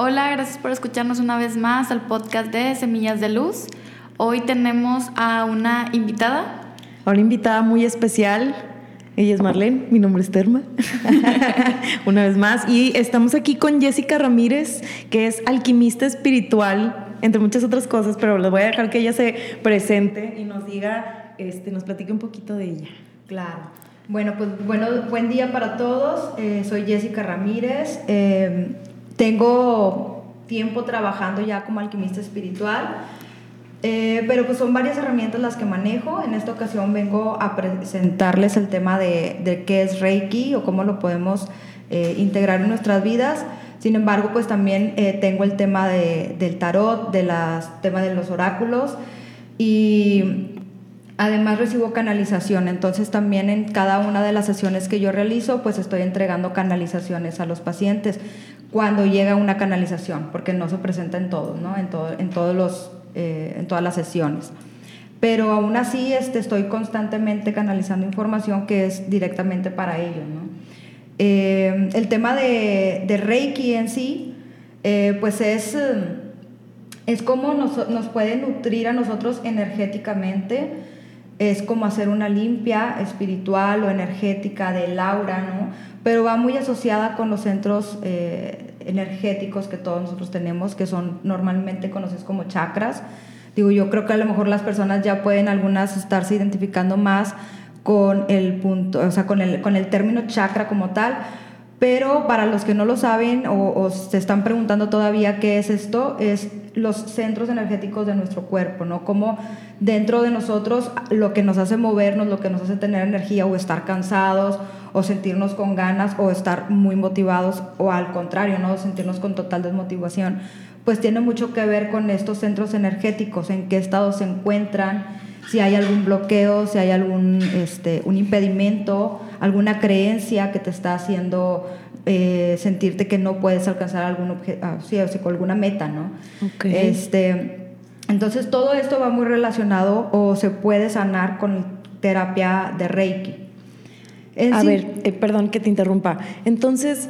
Hola, gracias por escucharnos una vez más al podcast de Semillas de Luz. Hoy tenemos a una invitada. A una invitada muy especial. Ella es Marlene, mi nombre es Terma. una vez más. Y estamos aquí con Jessica Ramírez, que es alquimista espiritual, entre muchas otras cosas, pero les voy a dejar que ella se presente y nos diga, este, nos platique un poquito de ella. Claro. Bueno, pues bueno, buen día para todos. Eh, soy Jessica Ramírez. Eh, tengo tiempo trabajando ya como alquimista espiritual, eh, pero pues son varias herramientas las que manejo. En esta ocasión vengo a presentarles el tema de, de qué es Reiki o cómo lo podemos eh, integrar en nuestras vidas. Sin embargo, pues también eh, tengo el tema de, del tarot, del tema de los oráculos y además recibo canalización. Entonces también en cada una de las sesiones que yo realizo, pues estoy entregando canalizaciones a los pacientes cuando llega una canalización, porque no se presenta en todos, ¿no? En, todo, en, todos los, eh, en todas las sesiones. Pero aún así este, estoy constantemente canalizando información que es directamente para ellos. ¿no? Eh, el tema de, de, Reiki en sí, eh, pues es, es como nos, nos puede nutrir a nosotros energéticamente, es como hacer una limpia espiritual o energética del aura, ¿no? pero va muy asociada con los centros eh, energéticos que todos nosotros tenemos, que son normalmente conocidos como chakras. Digo, yo creo que a lo mejor las personas ya pueden algunas estarse identificando más con el punto, o sea, con el, con el término chakra como tal, pero para los que no lo saben o, se están preguntando todavía qué es esto, es los centros energéticos de nuestro cuerpo, ¿no? Como dentro de nosotros lo que nos hace movernos, lo que nos hace tener energía o estar cansados o sentirnos con ganas o estar muy motivados o al contrario, ¿no? sentirnos con total desmotivación, pues tiene mucho que ver con estos centros energéticos, en qué estado se encuentran, si hay algún bloqueo, si hay algún este, un impedimento, alguna creencia que te está haciendo eh, sentirte que no puedes alcanzar algún objeto, ah, sí, o sea, alguna meta, ¿no? Este, entonces todo esto va muy relacionado o se puede sanar con terapia de Reiki a ver, eh, perdón que te interrumpa. Entonces,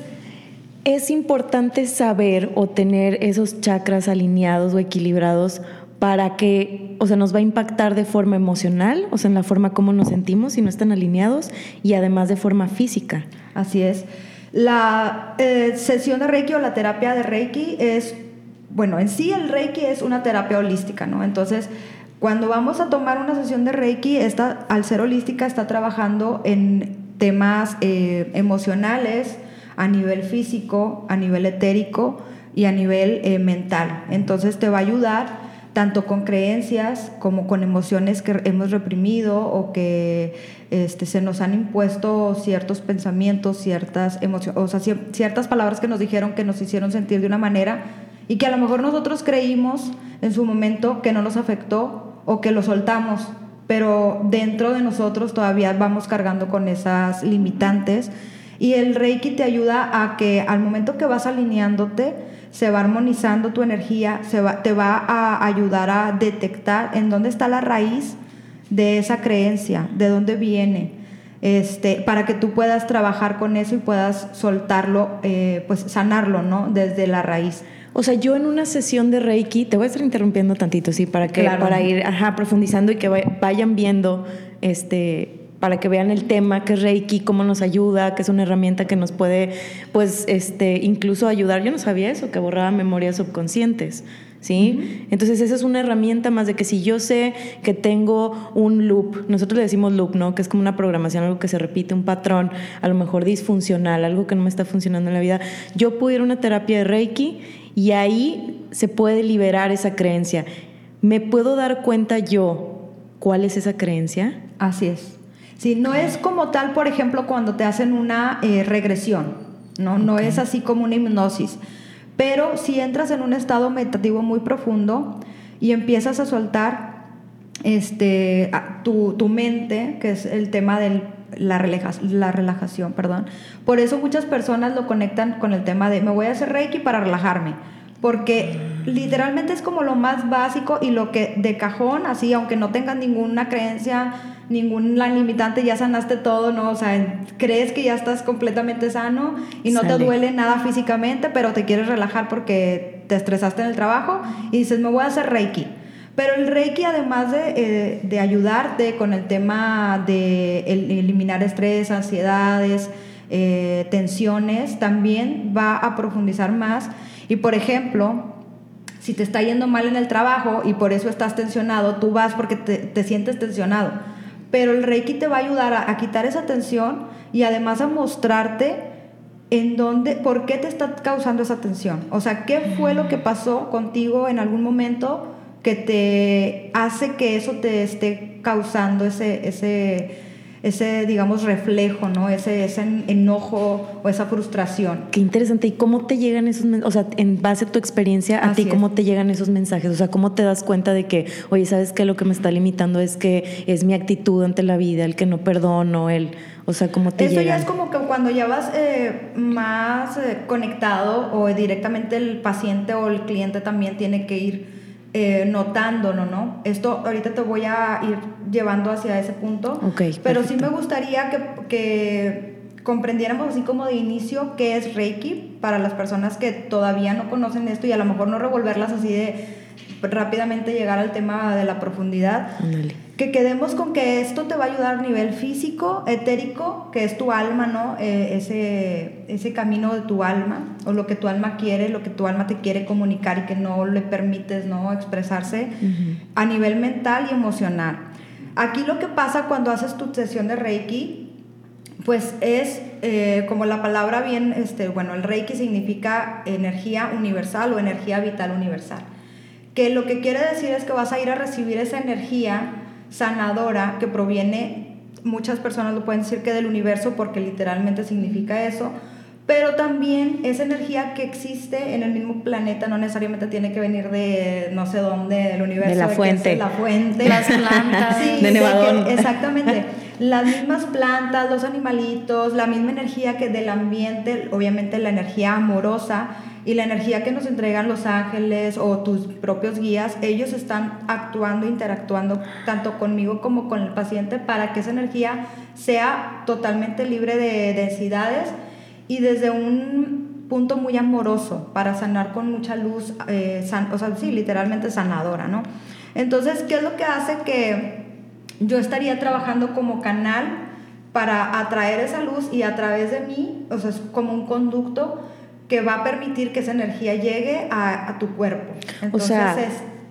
es importante saber o tener esos chakras alineados o equilibrados para que, o sea, nos va a impactar de forma emocional, o sea, en la forma como nos sentimos si no están alineados y además de forma física. Así es. La eh, sesión de Reiki o la terapia de Reiki es, bueno, en sí el Reiki es una terapia holística, ¿no? Entonces, cuando vamos a tomar una sesión de Reiki, esta, al ser holística, está trabajando en temas eh, emocionales, a nivel físico, a nivel etérico y a nivel eh, mental. Entonces te va a ayudar tanto con creencias como con emociones que hemos reprimido o que este, se nos han impuesto ciertos pensamientos, ciertas emociones, o sea, ciertas palabras que nos dijeron que nos hicieron sentir de una manera y que a lo mejor nosotros creímos en su momento que no nos afectó o que lo soltamos pero dentro de nosotros todavía vamos cargando con esas limitantes. Y el Reiki te ayuda a que al momento que vas alineándote, se va armonizando tu energía, se va, te va a ayudar a detectar en dónde está la raíz de esa creencia, de dónde viene, este, para que tú puedas trabajar con eso y puedas soltarlo, eh, pues sanarlo, ¿no? Desde la raíz. O sea, yo en una sesión de Reiki, te voy a estar interrumpiendo tantito, sí, para que para ir ajá, profundizando y que vayan viendo este para que vean el tema que es Reiki, cómo nos ayuda, que es una herramienta que nos puede pues este incluso ayudar. Yo no sabía eso, que borraba memorias subconscientes. ¿sí? Entonces esa es una herramienta más de que si yo sé que tengo un loop, nosotros le decimos loop, ¿no? Que es como una programación, algo que se repite, un patrón, a lo mejor disfuncional, algo que no me está funcionando en la vida, yo puedo ir a una terapia de Reiki y ahí se puede liberar esa creencia. ¿Me puedo dar cuenta yo cuál es esa creencia? Así es. Sí, no es como tal, por ejemplo, cuando te hacen una eh, regresión, ¿no? No es así como una hipnosis. Pero si entras en un estado meditativo muy profundo y empiezas a soltar este, tu, tu mente, que es el tema de la, la relajación, perdón. Por eso muchas personas lo conectan con el tema de me voy a hacer Reiki para relajarme porque literalmente es como lo más básico y lo que de cajón, así, aunque no tengas ninguna creencia, ninguna limitante, ya sanaste todo, ¿no? O sea, crees que ya estás completamente sano y no te duele nada físicamente, pero te quieres relajar porque te estresaste en el trabajo y dices, me voy a hacer Reiki. Pero el Reiki, además de, eh, de ayudarte con el tema de eliminar estrés, ansiedades, eh, tensiones, también va a profundizar más. Y por ejemplo, si te está yendo mal en el trabajo y por eso estás tensionado, tú vas porque te, sientes tensionado. Pero el Reiki te va a ayudar a, quitar esa tensión y además a mostrarte en dónde, por qué te está causando esa tensión. O sea, qué fue lo que pasó contigo en algún momento que te hace que eso te esté causando ese, ese, ese digamos, reflejo, ¿no? Ese, ese enojo o esa frustración. Qué interesante. ¿Y cómo te llegan esos mensajes? O sea, en base a tu experiencia, a ti, ¿cómo te llegan esos mensajes? O sea, ¿cómo te das cuenta de que, oye, ¿sabes qué? Lo que me está limitando es que es mi actitud ante la vida, el que no perdono, el... O sea, ¿cómo te Eso ya es como que cuando ya vas eh, más eh, conectado o directamente el paciente o el cliente también tiene que ir eh, notándolo, ¿no? Esto ahorita te voy a ir llevando hacia ese punto. pero sí me gustaría que, que, comprendiéramos así como de inicio qué es Reiki para las personas que todavía no conocen esto y a lo mejor no revolverlas así de rápidamente llegar al tema de la profundidad. Que quedemos con que esto te va a ayudar a nivel físico, etérico, que es tu alma, ¿no? Eh, ese, ese camino de tu alma, o lo que tu alma quiere, lo que tu alma te quiere comunicar y que no le permites, ¿no? Expresarse a nivel mental y emocional. Aquí lo que pasa cuando haces tu sesión de Reiki, pues es eh, como la palabra bien, este, bueno, el Reiki significa energía universal o energía vital universal. Que lo que quiere decir es que vas a ir a recibir esa energía sanadora que proviene, muchas personas lo pueden decir que del universo porque literalmente significa eso, pero también esa energía que existe en el mismo planeta no necesariamente tiene que venir de no sé dónde, del universo. De la fuente. la fuente. Las plantas. de Nevadón. exactamente. Las mismas plantas, los animalitos, la misma energía que del ambiente, obviamente la energía amorosa, y la energía que nos entregan los ángeles o tus propios guías, ellos están actuando, interactuando tanto conmigo como con el paciente para que esa energía sea totalmente libre de densidades y desde un punto muy amoroso para sanar con mucha luz, eh, o sea, sí, literalmente sanadora, ¿no? Entonces, ¿qué es lo que hace que yo estaría trabajando como canal para atraer esa luz y a través de mí, o sea, es como un conducto que va a permitir que esa energía llegue a, tu cuerpo. o sea,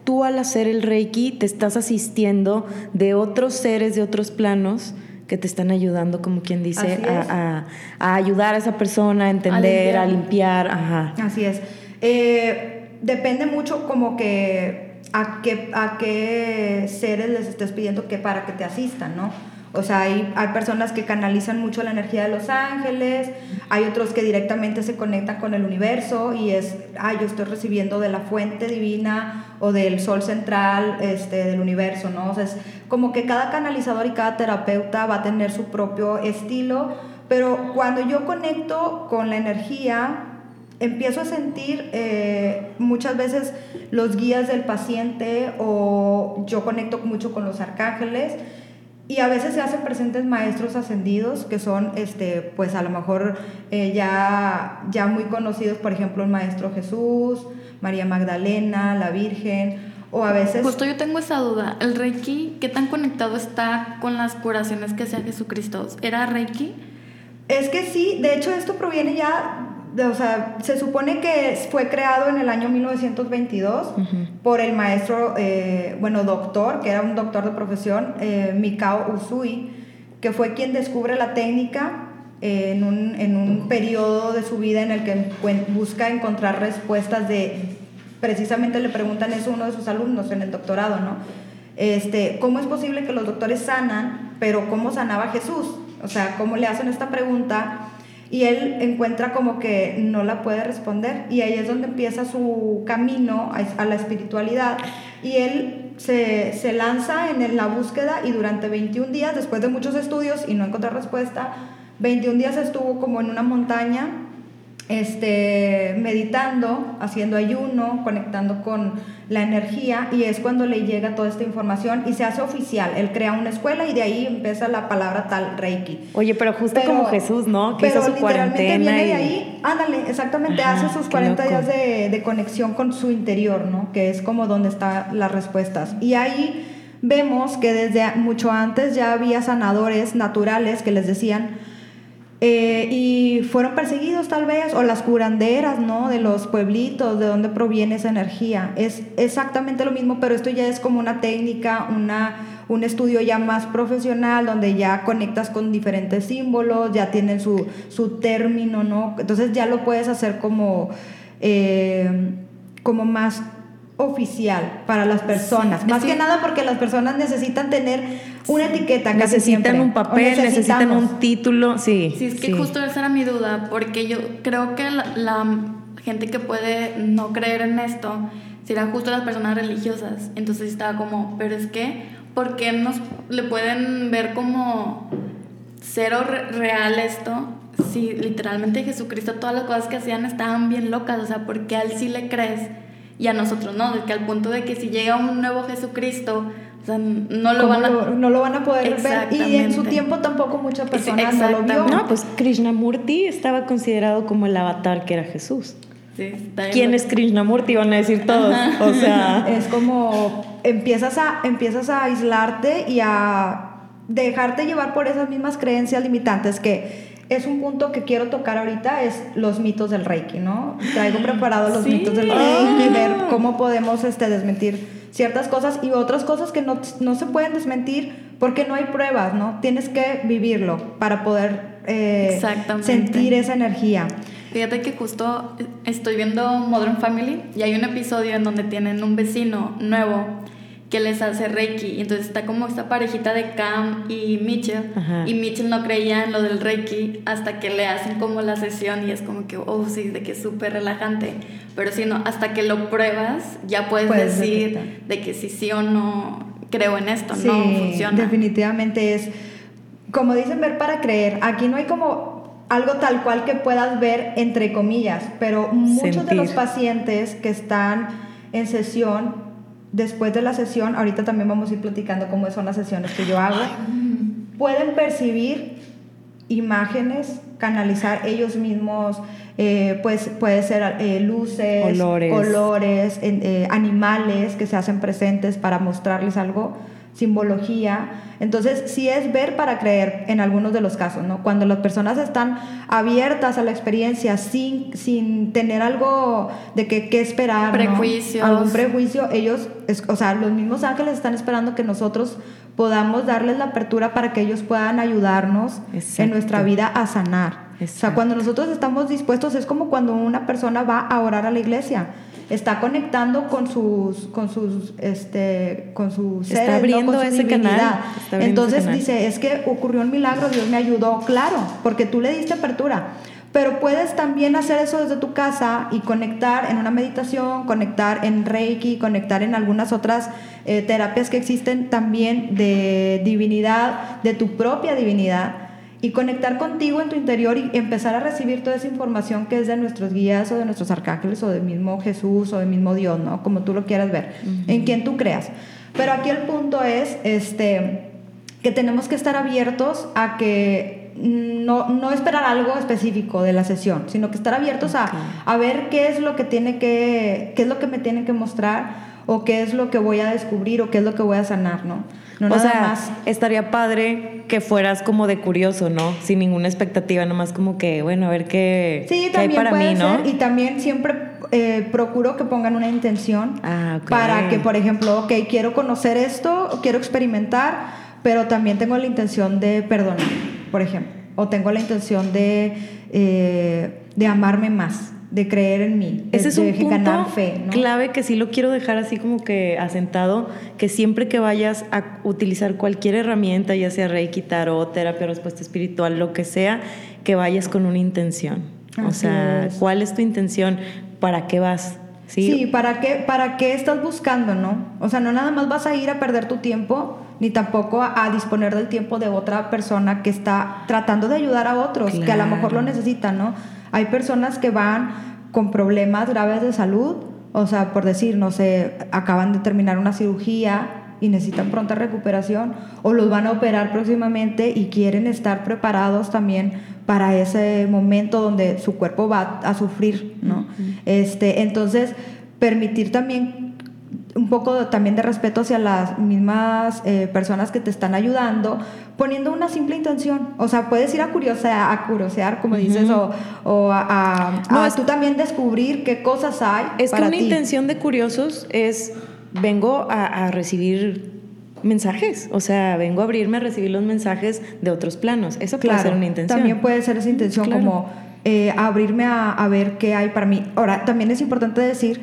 tú al hacer el Reiki te estás asistiendo de otros seres, de otros planos que te están ayudando, como quien dice, a, ayudar a esa persona a entender, a limpiar. Ajá. Así es. Eh, depende mucho como que a qué, a qué seres les estés pidiendo que para que te asistan, ¿no? O sea, hay, hay, personas que canalizan mucho la energía de los ángeles, hay otros que directamente se conectan con el universo y es, ah, yo estoy recibiendo de la fuente divina o del sol central este, del universo, ¿no? O sea, es como que cada canalizador y cada terapeuta va a tener su propio estilo, pero cuando yo conecto con la energía, empiezo a sentir eh, muchas veces los guías del paciente o yo conecto mucho con los arcángeles y a veces se hacen presentes maestros ascendidos que son, este, pues a lo mejor eh, ya, ya muy conocidos, por ejemplo, el Maestro Jesús, María Magdalena, la Virgen, o a veces... Justo yo tengo esa duda, ¿el Reiki qué tan conectado está con las curaciones que hacía Jesucristo? ¿Era Reiki? Es que sí, de hecho esto proviene ya o sea, se supone que fue creado en el año 1922 por el maestro, eh, bueno, doctor, que era un doctor de profesión, eh, Mikao Usui, que fue quien descubre la técnica eh, en, un, en un periodo de su vida en el que busca encontrar respuestas de, precisamente le preguntan eso a uno de sus alumnos en el doctorado, ¿no? Este, ¿Cómo es posible que los doctores sanan, pero cómo sanaba Jesús? O sea, ¿cómo le hacen esta pregunta? y él encuentra como que no la puede responder y ahí es donde empieza su camino a, la espiritualidad y él se, se, lanza en la búsqueda y durante 21 días, después de muchos estudios y no encontrar respuesta, 21 días estuvo como en una montaña este, meditando, haciendo ayuno, conectando con la energía y es cuando le llega toda esta información y se hace oficial. Él crea una escuela y de ahí empieza la palabra tal Reiki. Oye, pero justo como Jesús, ¿no? Que hizo su cuarentena. viene de ahí, ándale, exactamente, hace sus 40 días de, de conexión con su interior, ¿no? Que es como donde están las respuestas. Y ahí vemos que desde mucho antes ya había sanadores naturales que les decían, eh, y fueron perseguidos tal vez, o las curanderas, ¿no? De los pueblitos, de dónde proviene esa energía. Es exactamente lo mismo, pero esto ya es como una técnica, una, un estudio ya más profesional, donde ya conectas con diferentes símbolos, ya tienen su, su término, ¿no? Entonces ya lo puedes hacer como, eh, como más oficial para las personas. Más que, nada porque las personas necesitan tener una etiqueta. necesitan un papel, necesitan un título, sí. Sí, es que justo esa era mi duda, porque yo creo que la, gente que puede no creer en esto será justo las personas religiosas. Entonces estaba como, pero es que, ¿por qué nos le pueden ver como cero real esto? Si literalmente Jesucristo, todas las cosas que hacían estaban bien locas, o sea, ¿por qué a él sí le crees? y a nosotros no, de que al punto de que si llega un nuevo Jesucristo, sea, no lo van a no lo van a poder ver y en su tiempo tampoco muchas personas no lo vio. No, pues Krishnamurti estaba considerado como el avatar que era Jesús. Sí, ¿Quién es Krishnamurti? Van a decir todos. O sea, es como empiezas a empiezas a aislarte y a dejarte llevar por esas mismas creencias limitantes que es un punto que quiero tocar ahorita, es los mitos del Reiki, ¿no? Traigo preparados los mitos del Reiki, y ver cómo podemos este, desmentir ciertas cosas y otras cosas que no, no, se pueden desmentir porque no hay pruebas, ¿no? Tienes que vivirlo para poder eh, sentir esa energía. Fíjate que justo estoy viendo Modern Family y hay un episodio en donde tienen un vecino nuevo que les hace Reiki. Y entonces está como esta parejita de Cam y Mitchell. Y Mitchell no creía en lo del Reiki hasta que le hacen como la sesión y es como que, oh, sí, de que es súper relajante. Pero si no, hasta que lo pruebas, ya puedes, decir de que si sí o no creo en esto, no funciona. Definitivamente es, como dicen, ver para creer. Aquí no hay como algo tal cual que puedas ver entre comillas, pero muchos de los pacientes que están en sesión después de la sesión, ahorita también vamos a ir platicando cómo son las sesiones que yo hago, pueden percibir imágenes, canalizar ellos mismos, eh, pues puede ser eh, luces, colores, eh, animales que se hacen presentes para mostrarles algo simbología. Entonces, sí es ver para creer en algunos de los casos, ¿no? Cuando las personas están abiertas a la experiencia sin, sin tener algo de que, qué esperar, Prejuicios. Algún prejuicio, ellos, o sea, los mismos ángeles están esperando que nosotros podamos darles la apertura para que ellos puedan ayudarnos en nuestra vida a sanar. O sea, cuando nosotros estamos dispuestos es como cuando una persona va a orar a la iglesia está conectando con sus con sus este con su ser, está abriendo ese canal entonces dice es que ocurrió un milagro Dios me ayudó claro porque tú le diste apertura. Pero puedes también hacer eso desde tu casa y conectar en una meditación, conectar en Reiki, conectar en algunas otras eh, terapias que existen también de divinidad, de tu propia divinidad y conectar contigo en tu interior y empezar a recibir toda esa información que es de nuestros guías o de nuestros arcángeles o del mismo Jesús o del mismo Dios, ¿no? Como tú lo quieras ver, en quien tú creas. Pero aquí el punto es este, que tenemos que estar abiertos a que no, no esperar algo específico de la sesión, sino que estar abiertos a, a, ver qué es lo que tiene que, qué es lo que me tiene que mostrar o qué es lo que voy a descubrir o qué es lo que voy a sanar, ¿no? No o sea, más. estaría padre que fueras como de curioso, ¿no? Sin ninguna expectativa, nomás como que, bueno, a ver qué, hay para mí, ¿no? Y también siempre eh, procuro que pongan una intención ah, para que, por ejemplo, ok, quiero conocer esto, quiero experimentar, pero también tengo la intención de perdonar, por ejemplo, o tengo la intención de, eh, de amarme más de creer en mí. Ese es un punto fe, clave que sí lo quiero dejar así como que asentado, que siempre que vayas a utilizar cualquier herramienta, ya sea Reiki, Tarot, terapia, respuesta espiritual, lo que sea, que vayas con una intención. o sea, ¿cuál es tu intención? ¿Para qué vas? Sí, ¿para, qué, ¿para qué estás buscando, no? O sea, no nada más vas a ir a perder tu tiempo, ni tampoco a, disponer del tiempo de otra persona que está tratando de ayudar a otros, que a lo mejor lo necesitan, ¿no? Hay personas que van con problemas graves de salud, o sea, por decir, no sé, acaban de terminar una cirugía y necesitan pronta recuperación o los van a operar próximamente y quieren estar preparados también para ese momento donde su cuerpo va a sufrir, ¿no? este, entonces, permitir también un poco también de respeto hacia las mismas eh, personas que te están ayudando, poniendo una simple intención. O sea, puedes ir a curiosear, a curiosear como dices, o, a, no, tú también descubrir qué cosas hay. Es que una intención de curiosos es, vengo a, recibir mensajes, o sea, vengo a abrirme a recibir los mensajes de otros planos. Eso puede ser una intención. También puede ser esa intención como eh, abrirme a, a ver qué hay para mí. Ahora, también es importante decir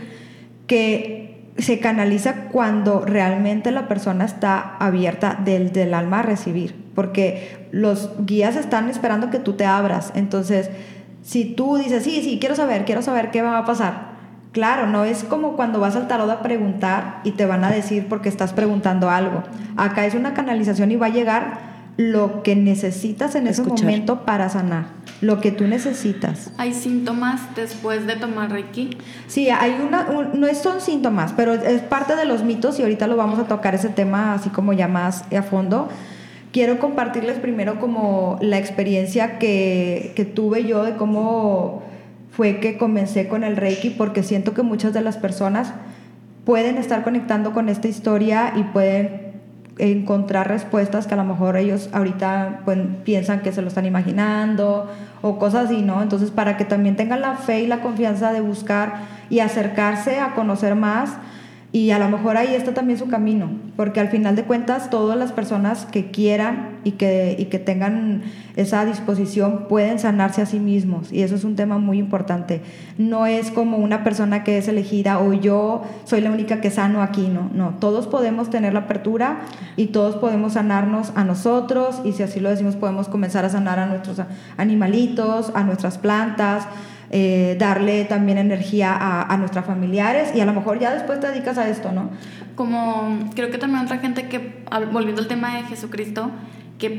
que se canaliza cuando realmente la persona está abierta del, del alma a recibir, porque los guías están esperando que tú te abras. Entonces, si tú dices, sí, sí, quiero saber, quiero saber qué va a pasar, Claro, no es como cuando vas al tarot a preguntar y te van a decir porque estás preguntando algo. Acá es una canalización y va a llegar lo que necesitas en ese momento para sanar lo que tú necesitas. ¿Hay síntomas después de tomar Reiki? Sí, hay una, no son síntomas, pero es parte de los mitos y ahorita lo vamos a tocar ese tema así como ya más a fondo. Quiero compartirles primero como la experiencia que, que tuve yo de cómo fue que comencé con el Reiki, porque siento que muchas de las personas pueden estar conectando con esta historia y pueden encontrar respuestas que a lo mejor ellos ahorita pues, piensan que se lo están imaginando o cosas así, ¿no? Entonces, para que también tengan la fe y la confianza de buscar y acercarse a conocer más, y a lo mejor ahí está también su camino, porque al final de cuentas todas las personas que quieran y que, y que tengan esa disposición pueden sanarse a sí mismos. Y eso es un tema muy importante. No es como una persona que es elegida o yo soy la única que sano aquí, no. No, todos podemos tener la apertura y todos podemos sanarnos a nosotros y si así lo decimos podemos comenzar a sanar a nuestros animalitos, a nuestras plantas eh, darle también energía a, nuestros familiares y a lo mejor ya después te dedicas a esto, ¿no? Como creo que también otra gente que, volviendo al tema de Jesucristo, que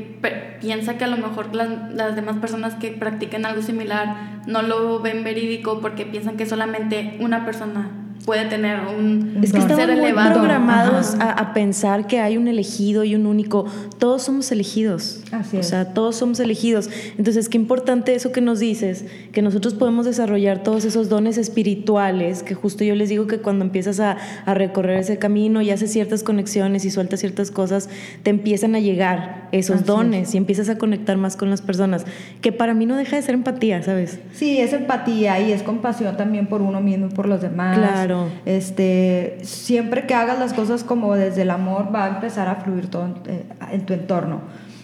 piensa que a lo mejor las, las, demás personas que practiquen algo similar no lo ven verídico porque piensan que solamente una persona puede tener un es que ser elevado. programados a, pensar que hay un elegido y un único. Todos somos elegidos. Así es. O sea, todos somos elegidos. Entonces, qué importante eso que nos dices, que nosotros podemos desarrollar todos esos dones espirituales, que justo yo les digo que cuando empiezas a, a recorrer ese camino y haces ciertas conexiones y sueltas ciertas cosas, te empiezan a llegar esos dones y empiezas a conectar más con las personas, que para mí no deja de ser empatía, ¿sabes? Sí, es empatía y es compasión también por uno mismo y por los demás. Claro. Este, siempre que hagas las cosas como desde el amor, va a empezar a fluir todo en, eh, tu entorno.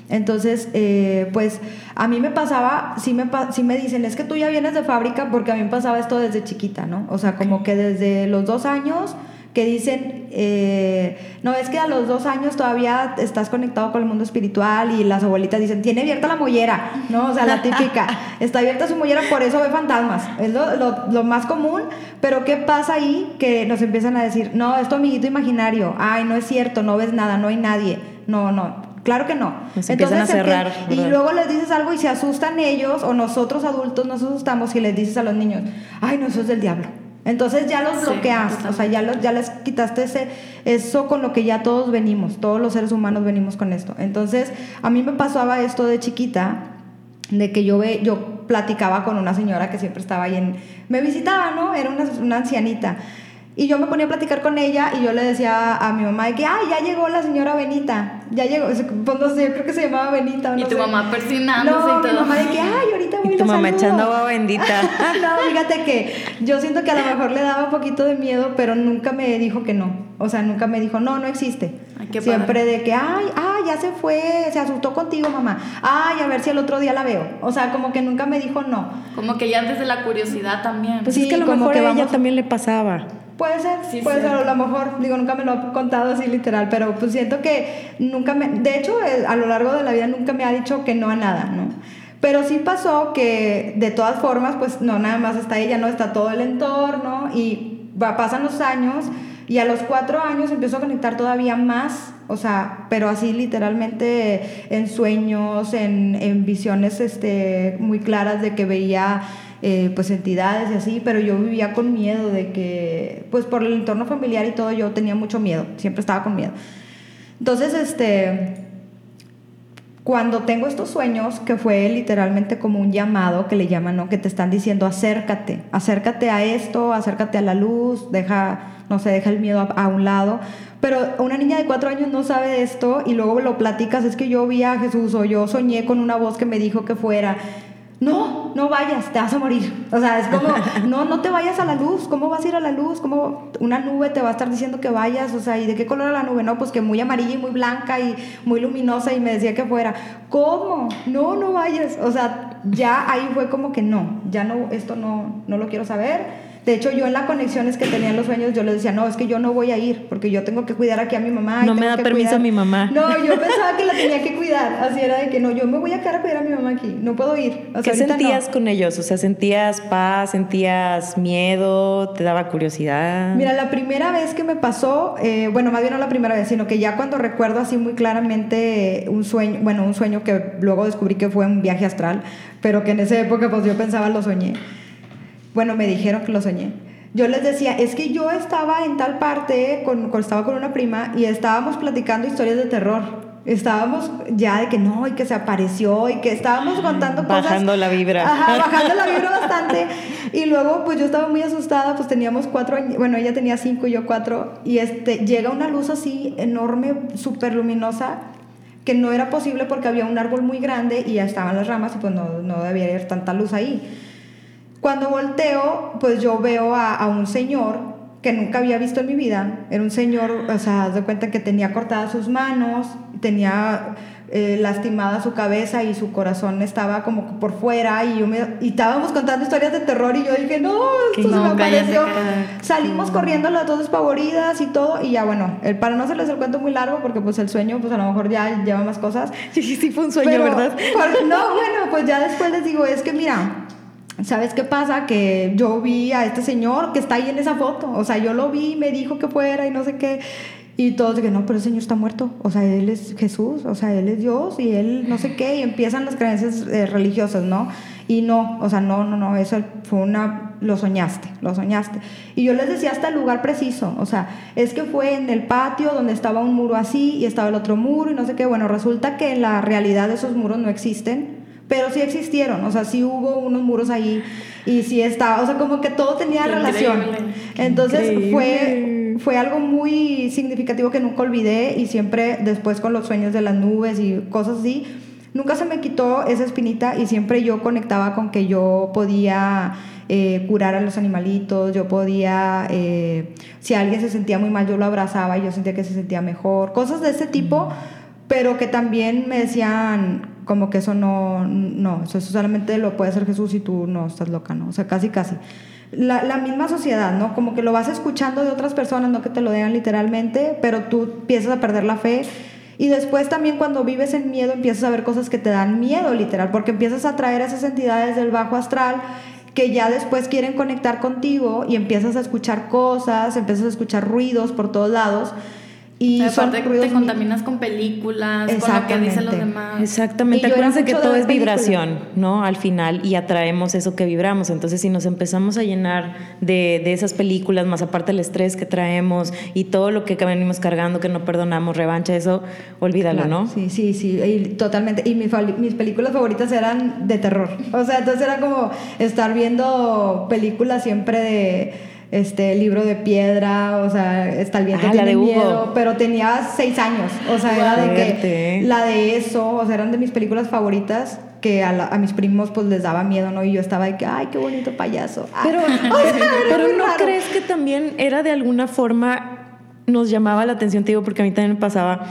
Entonces, eh, pues a mí me pasaba, sí me, sí me dicen, es que tú ya vienes de fábrica porque a mí me pasaba esto desde chiquita, ¿no? O sea, como que desde los dos años que dicen, eh, no, es que a los dos años todavía estás conectado con el mundo espiritual y las abuelitas dicen, tiene abierta la mollera, ¿no? O sea, la típica, está abierta su mollera, por eso ve fantasmas, es lo, lo, lo, más común, pero ¿qué pasa ahí? Que nos empiezan a decir, no, es tu amiguito imaginario, ay, no es cierto, no ves nada, no hay nadie, no, no, Claro que no. empiezan a cerrar. y luego les dices algo y se asustan ellos o nosotros adultos nos asustamos y les dices a los niños, ay, no, eso es del diablo. Entonces ya los bloqueas, o sea, ya, ya les quitaste ese, eso con lo que ya todos venimos, todos los seres humanos venimos con esto. Entonces, a mí me pasaba esto de chiquita, de que yo, ve, yo platicaba con una señora que siempre estaba ahí en... Me visitaba, ¿no? Era una, una ancianita. Y yo me ponía a platicar con ella y yo le decía a mi mamá de que, ay, ya llegó la señora Benita. Ya llegó, pues no sé, creo que se llamaba Benita. y tu mamá persinándose no, y todo. mi mamá de que, ay, ahorita voy Y tu mamá echando agua bendita. no, fíjate que yo siento que a lo mejor le daba un poquito de miedo, pero nunca me dijo que no. O sea, nunca me dijo, no, no existe. Ay, Siempre de que, ay, ay, ya se fue, se asustó contigo, mamá. Ay, a ver si el otro día la veo. O sea, como que nunca me dijo no. Como que ya desde la curiosidad también. Pues sí, es que a lo mejor a ella también le pasaba. Puede ser, puede ser, a lo mejor, digo, nunca me lo he contado así literal, pero pues siento que nunca me, de hecho, eh, a lo largo de la vida nunca me ha dicho que no a nada, ¿no? Pero sí pasó que de todas formas, pues no, nada más está ella, no está todo el entorno y va, pasan los años y a los cuatro años empiezo a conectar todavía más, o sea, pero así literalmente en sueños, en, en visiones este, muy claras de que veía eh, pues entidades y así, pero yo vivía con miedo de que, pues por el entorno familiar y todo, yo tenía mucho miedo, siempre estaba con miedo. Entonces, este, cuando tengo estos sueños, que fue literalmente como un llamado que le llaman, ¿no? Que te están diciendo, acércate, acércate a esto, acércate a la luz, deja, no sé, deja el miedo a, a un lado. Pero una niña de cuatro años no sabe esto y luego lo platicas, es que yo vi a Jesús o yo soñé con una voz que me dijo que fuera no, no vayas, te vas a morir. O sea, es como, no, no te vayas a la luz, ¿cómo vas a ir a la luz? ¿Cómo una nube te va a estar diciendo que vayas? O sea, ¿y de qué color era la nube? No, pues que muy amarilla y muy blanca y muy luminosa y me decía que fuera. ¿Cómo? No, no vayas. O sea, ya ahí fue como que no, ya no, esto no, no lo quiero saber de hecho, yo en las conexiones que tenía en los sueños, yo les decía, no, es que yo no voy a ir, porque yo tengo que cuidar aquí a mi mamá. no me da permiso a mi mamá. No, yo pensaba que la tenía que cuidar. Así era de que no, yo me voy a quedar a cuidar a mi mamá aquí, no puedo ir. ¿Qué sentías con ellos? O sea, ¿sentías paz, sentías miedo, te daba curiosidad? Mira, la primera vez que me pasó, eh, bueno, más bien no la primera vez, sino que ya cuando recuerdo así muy claramente un sueño, bueno, un sueño que luego descubrí que fue un viaje astral, pero que en esa época pues yo pensaba lo soñé. Bueno, me dijeron que lo soñé. Yo les decía, es que yo estaba en tal parte, con, estaba con una prima y estábamos platicando historias de terror. Estábamos ya de que no, y que se apareció, y que estábamos contando cosas. Bajando la vibra. Ajá, bajando la vibra bastante. Y luego, pues yo estaba muy asustada, pues teníamos cuatro años, bueno, ella tenía cinco y yo cuatro, y este, llega una luz así enorme, súper luminosa, que no era posible porque había un árbol muy grande y ya estaban las ramas y pues no, no debía haber tanta luz ahí. Cuando volteo, pues yo veo a, un señor que nunca había visto en mi vida. Era un señor, o sea, de cuenta que tenía cortadas sus manos, tenía eh, lastimada su cabeza y su corazón estaba como por fuera y yo me, y estábamos contando historias de terror y yo dije, no, esto se me apareció. Salimos corriendo las dos despavoridas y todo y ya bueno, el, para no hacerles el cuento muy largo porque pues el sueño pues a lo mejor ya lleva más cosas. Sí, sí, sí fue un sueño, ¿verdad? no, bueno, pues ya después les digo, es que mira, ¿Sabes qué pasa? Que yo vi a este señor que está ahí en esa foto. O sea, yo lo vi, me dijo que fuera y no sé qué. Y todos dicen, no, pero el Señor está muerto. O sea, Él es Jesús, o sea, Él es Dios y Él no sé qué. Y empiezan las creencias eh, religiosas, ¿no? Y no, o sea, no, no, no, eso fue una, lo soñaste, lo soñaste. Y yo les decía hasta el lugar preciso, o sea, es que fue en el patio donde estaba un muro así y estaba el otro muro y no sé qué. Bueno, resulta que en la realidad esos muros no existen pero sí existieron, o sea, sí hubo unos muros ahí y sí estaba, o sea, como que todo tenía relación. Entonces fue, fue algo muy significativo que nunca olvidé y siempre después con los sueños de las nubes y cosas así, nunca se me quitó esa espinita y siempre yo conectaba con que yo podía eh, curar a los animalitos, yo podía, eh, si alguien se sentía muy mal, yo lo abrazaba y yo sentía que se sentía mejor, cosas de ese tipo, pero que también me decían, como que eso no, no, eso solamente lo puede hacer Jesús y tú no estás loca, ¿no? O sea, casi, casi. La, la, misma sociedad, ¿no? Como que lo vas escuchando de otras personas, no que te lo digan literalmente, pero tú empiezas a perder la fe. Y después también cuando vives en miedo empiezas a ver cosas que te dan miedo, literal, porque empiezas a traer esas entidades del bajo astral que ya después quieren conectar contigo y empiezas a escuchar cosas, empiezas a escuchar ruidos por todos lados y aparte te contaminas con películas, con lo que dicen los demás. Exactamente, acuérdense que todo es vibración, ¿no? Al final, y atraemos eso que vibramos. Entonces, si nos empezamos a llenar de, de esas películas, más aparte el estrés que traemos y todo lo que venimos cargando, que no perdonamos, revancha, eso, olvídalo, ¿no? Sí, sí, sí, totalmente. Y mis, mis películas favoritas eran de terror. O sea, entonces era como estar viendo películas siempre de este libro de piedra, o sea, está el viento ah, tiene miedo, pero tenía seis años, o sea, era de que la de eso, o sea, eran de mis películas favoritas que a, a, mis primos pues les daba miedo, ¿no? Y yo estaba de que, ay, qué bonito payaso. Ah, pero, pero ¿no crees que también era de alguna forma, nos llamaba la atención, te digo, porque a mí también me pasaba,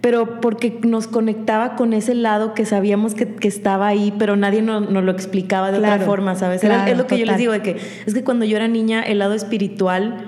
pero porque nos conectaba con ese lado que sabíamos que, que estaba ahí, pero nadie nos, lo explicaba de otra forma, ¿sabes? es lo que yo les digo, de que es que cuando yo era niña, el lado espiritual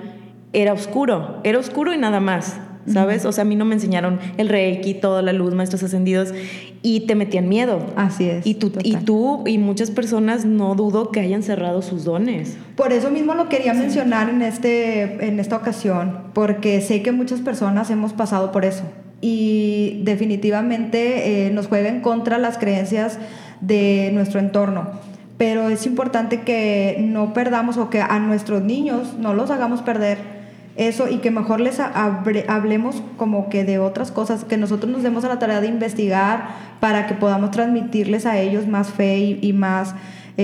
era oscuro, era oscuro y nada más. ¿Sabes? O sea, a mí no me enseñaron el reiki, toda la luz, maestros ascendidos, y te metían miedo. Así es. Y tú, y tú y muchas personas no dudo que hayan cerrado sus dones. Por eso mismo lo quería mencionar en, este, en esta ocasión, porque sé que muchas personas hemos pasado por eso y definitivamente eh, nos juega en contra las creencias de nuestro entorno. pero es importante que no perdamos o que a nuestros niños no los hagamos perder eso y que mejor les hablemos como que de otras cosas, que nosotros nos demos a la tarea de investigar para que podamos transmitirles a ellos más fe y más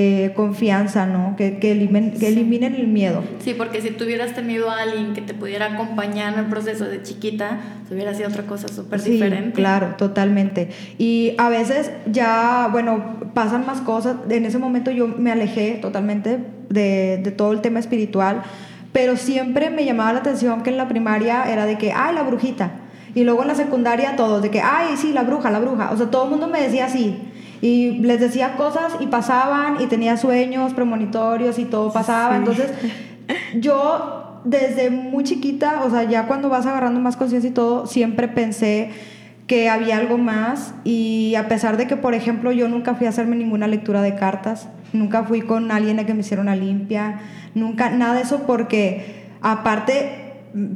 eh, confianza, ¿no? Que, que, eliminen, el miedo. Sí, porque si tuvieras tenido a alguien que te pudiera acompañar en el proceso de chiquita, hubiera sido otra cosa súper sí, diferente. Claro, totalmente. Y a veces ya, bueno, pasan más cosas. En ese momento yo me alejé totalmente de, de todo el tema espiritual, pero siempre me llamaba la atención que en la primaria era de que, ay, la brujita. Y luego en la secundaria todos, de que, ay, sí, la bruja, la bruja. O sea, todo el mundo me decía así. Y les decía cosas y pasaban y tenía sueños premonitorios y todo pasaba. Entonces, yo desde muy chiquita, o sea, ya cuando vas agarrando más conciencia y todo, siempre pensé que había algo más y a pesar de que, por ejemplo, yo nunca fui a hacerme ninguna lectura de cartas, nunca fui con alguien a que me hiciera una limpia, nunca, nada de eso porque aparte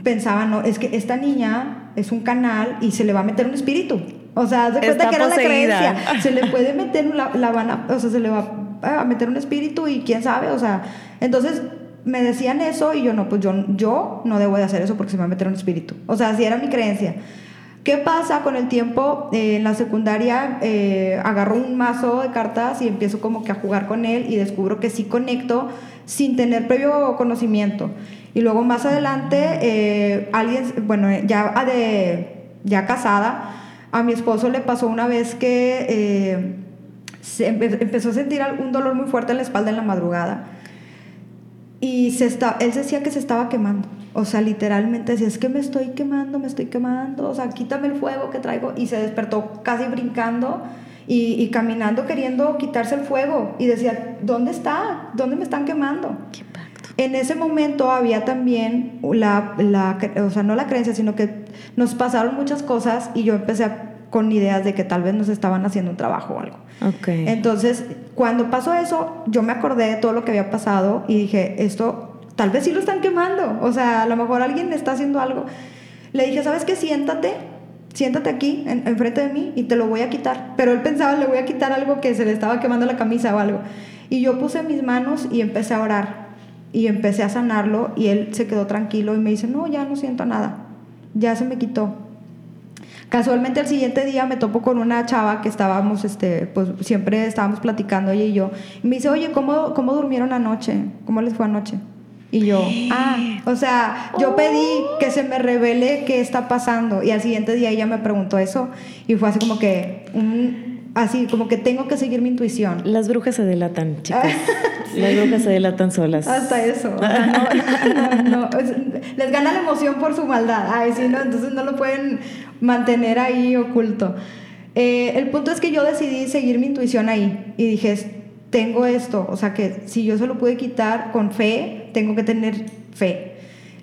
pensaba, no, es que esta niña es un canal y se le va a meter un espíritu. O sea, se cuenta que era la creencia. Se le puede meter la, la o sea, se le va a meter un espíritu y quién sabe, o sea, entonces me decían eso y yo no, pues yo, yo no debo de hacer eso porque se me va a meter un espíritu. O sea, así era mi creencia. ¿Qué pasa con el tiempo? Eh, en la secundaria eh, agarro un mazo de cartas y empiezo como que a jugar con él y descubro que sí conecto sin tener previo conocimiento. Y luego más adelante, eh, alguien, bueno, ya, de, ya casada, a mi esposo le pasó una vez que eh, se empezó a sentir un dolor muy fuerte en la espalda en la madrugada. Y se está, él decía que se estaba quemando. O sea, literalmente decía, es que me estoy quemando, me estoy quemando. O sea, quítame el fuego que traigo. Y se despertó casi brincando y, y caminando queriendo quitarse el fuego. Y decía, ¿dónde está? ¿Dónde me están quemando? Qué en ese momento había también la, la, o sea, no la creencia, sino que nos pasaron muchas cosas y yo empecé con ideas de que tal vez nos estaban haciendo un trabajo o algo. Okay. Entonces, cuando pasó eso, yo me acordé de todo lo que había pasado y dije, esto tal vez sí lo están quemando, o sea, a lo mejor alguien está haciendo algo. Le dije, ¿sabes qué? Siéntate, siéntate aquí, enfrente de mí y te lo voy a quitar. Pero él pensaba, le voy a quitar algo que se le estaba quemando la camisa o algo. Y yo puse mis manos y empecé a orar y empecé a sanarlo y él se quedó tranquilo y me dice, no, ya no siento nada, ya se me quitó. Casualmente el siguiente día me topo con una chava que estábamos, este, pues siempre estábamos platicando ella y yo. Y me dice, oye, ¿cómo, ¿cómo durmieron anoche? ¿Cómo les fue anoche? Y yo, ah, o sea, yo pedí que se me revele qué está pasando. Y al siguiente día ella me preguntó eso y fue así como que un así como que tengo que seguir mi intuición. Las brujas se delatan, chicas. Las brujas se delatan solas. Hasta eso. les gana la emoción por su maldad. Ay, sí, no, entonces no lo pueden mantener ahí oculto. Eh, el punto es que yo decidí seguir mi intuición ahí y dije, tengo esto, o sea que si yo se lo pude quitar con fe, tengo que tener fe.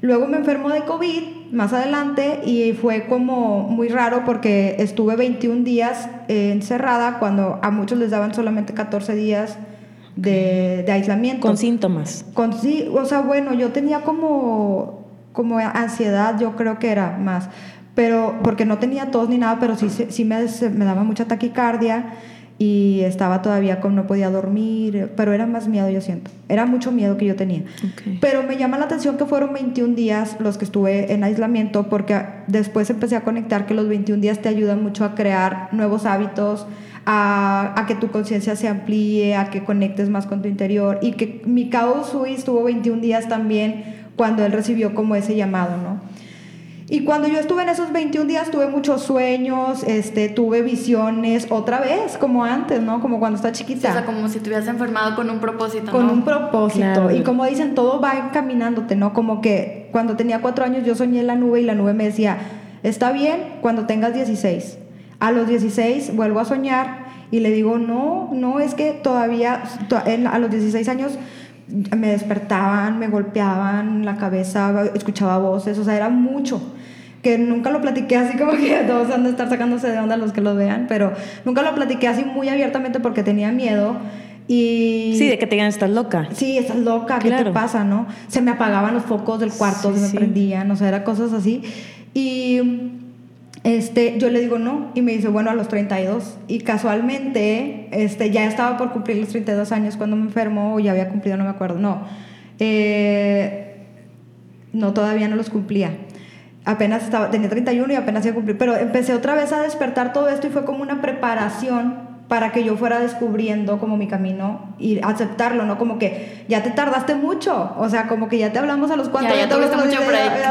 Luego me enfermo de COVID más adelante y fue como muy raro porque estuve 21 días eh, encerrada cuando a muchos les daban solamente 14 días de, aislamiento. Con síntomas. Con, sí, o sea, bueno, yo tenía como, como ansiedad, yo creo que era más, pero porque no tenía tos ni nada, pero sí, sí me, me daba mucha taquicardia y estaba todavía como no podía dormir, pero era más miedo yo siento, era mucho miedo que yo tenía. Pero me llama la atención que fueron 21 días los que estuve en aislamiento porque después empecé a conectar que los 21 días te ayudan mucho a crear nuevos hábitos, a, a que tu conciencia se amplíe, a que conectes más con tu interior y que mi caos Sui estuvo 21 días también cuando él recibió como ese llamado, ¿no? Y cuando yo estuve en esos 21 días tuve muchos sueños, este, tuve visiones otra vez, como antes, ¿no? Como cuando está chiquita. o sea, como si te hubieras enfermado con un propósito. Con un propósito. Y como dicen, todo va encaminándote, ¿no? Como que cuando tenía cuatro años yo soñé en la nube y la nube me decía, está bien cuando tengas 16. A los 16 vuelvo a soñar y le digo, no, no, es que todavía, a los 16 años me despertaban, me golpeaban la cabeza, escuchaba voces, o sea, era mucho que nunca lo platiqué así como que todos han de estar sacándose de onda los que lo vean, pero nunca lo platiqué así muy abiertamente porque tenía miedo. Y... Sí, de que te digan, estás loca. Sí, estás loca, ¿qué te pasa, no? Se me apagaban los focos del cuarto, se me prendían, o sea, eran cosas así. Y Este, yo le digo no y me dice, bueno, a los 32. Y casualmente, este, ya estaba por cumplir los 32 años cuando me enfermó, o ya había cumplido, no me acuerdo, no. Eh, no, todavía no los cumplía. Apenas estaba, tenía 31 y apenas iba a cumplir. Pero empecé otra vez a despertar todo esto y fue como una preparación para que yo fuera descubriendo como mi camino y aceptarlo, ¿no? Como que ya te tardaste mucho, o sea, como que ya te hablamos a los cuatro, ya, te mucho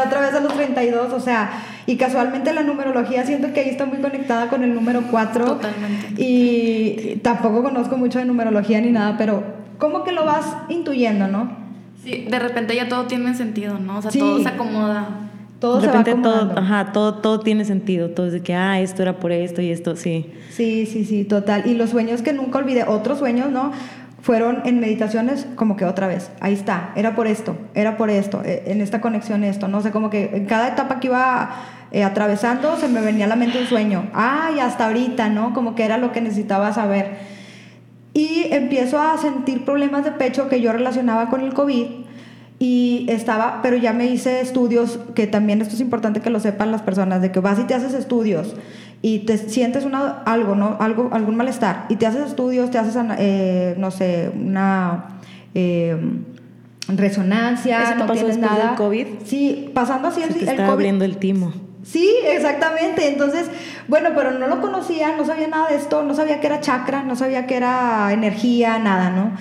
otra vez a los 32, o sea, y casualmente la numerología siento que ahí está muy conectada con el número 4. Totalmente. Y tampoco conozco mucho de numerología ni nada, pero como que lo vas intuyendo, ¿no? Sí, de repente ya todo tiene sentido, ¿no? O sea, todo se acomoda todo de repente todo, ajá, todo, todo tiene sentido, todo es de que, ah, esto era por esto y esto, sí. Sí, sí, sí, total. Y los sueños que nunca olvidé, otros sueños, ¿no? Fueron en meditaciones como que otra vez, ahí está, era por esto, era por esto, e, en esta conexión esto, no sé, como que en cada etapa que iba eh, atravesando se me venía a la mente un sueño, ah, y hasta ahorita, ¿no? Como que era lo que necesitaba saber. Y empiezo a sentir problemas de pecho que yo relacionaba con el COVID y estaba, pero ya me hice estudios, que también esto es importante que lo sepan las personas, de que vas y te haces estudios y te sientes una, algo, ¿no? Algo, algún malestar y te haces estudios, te haces, eh, no sé, una eh, resonancia, no tienes nada. Del COVID? Sí, pasando así el, te está abriendo el timo. Sí, exactamente. Entonces, bueno, pero no lo conocía, no sabía nada de esto, no sabía que era chakra, no sabía que era energía, nada, ¿no?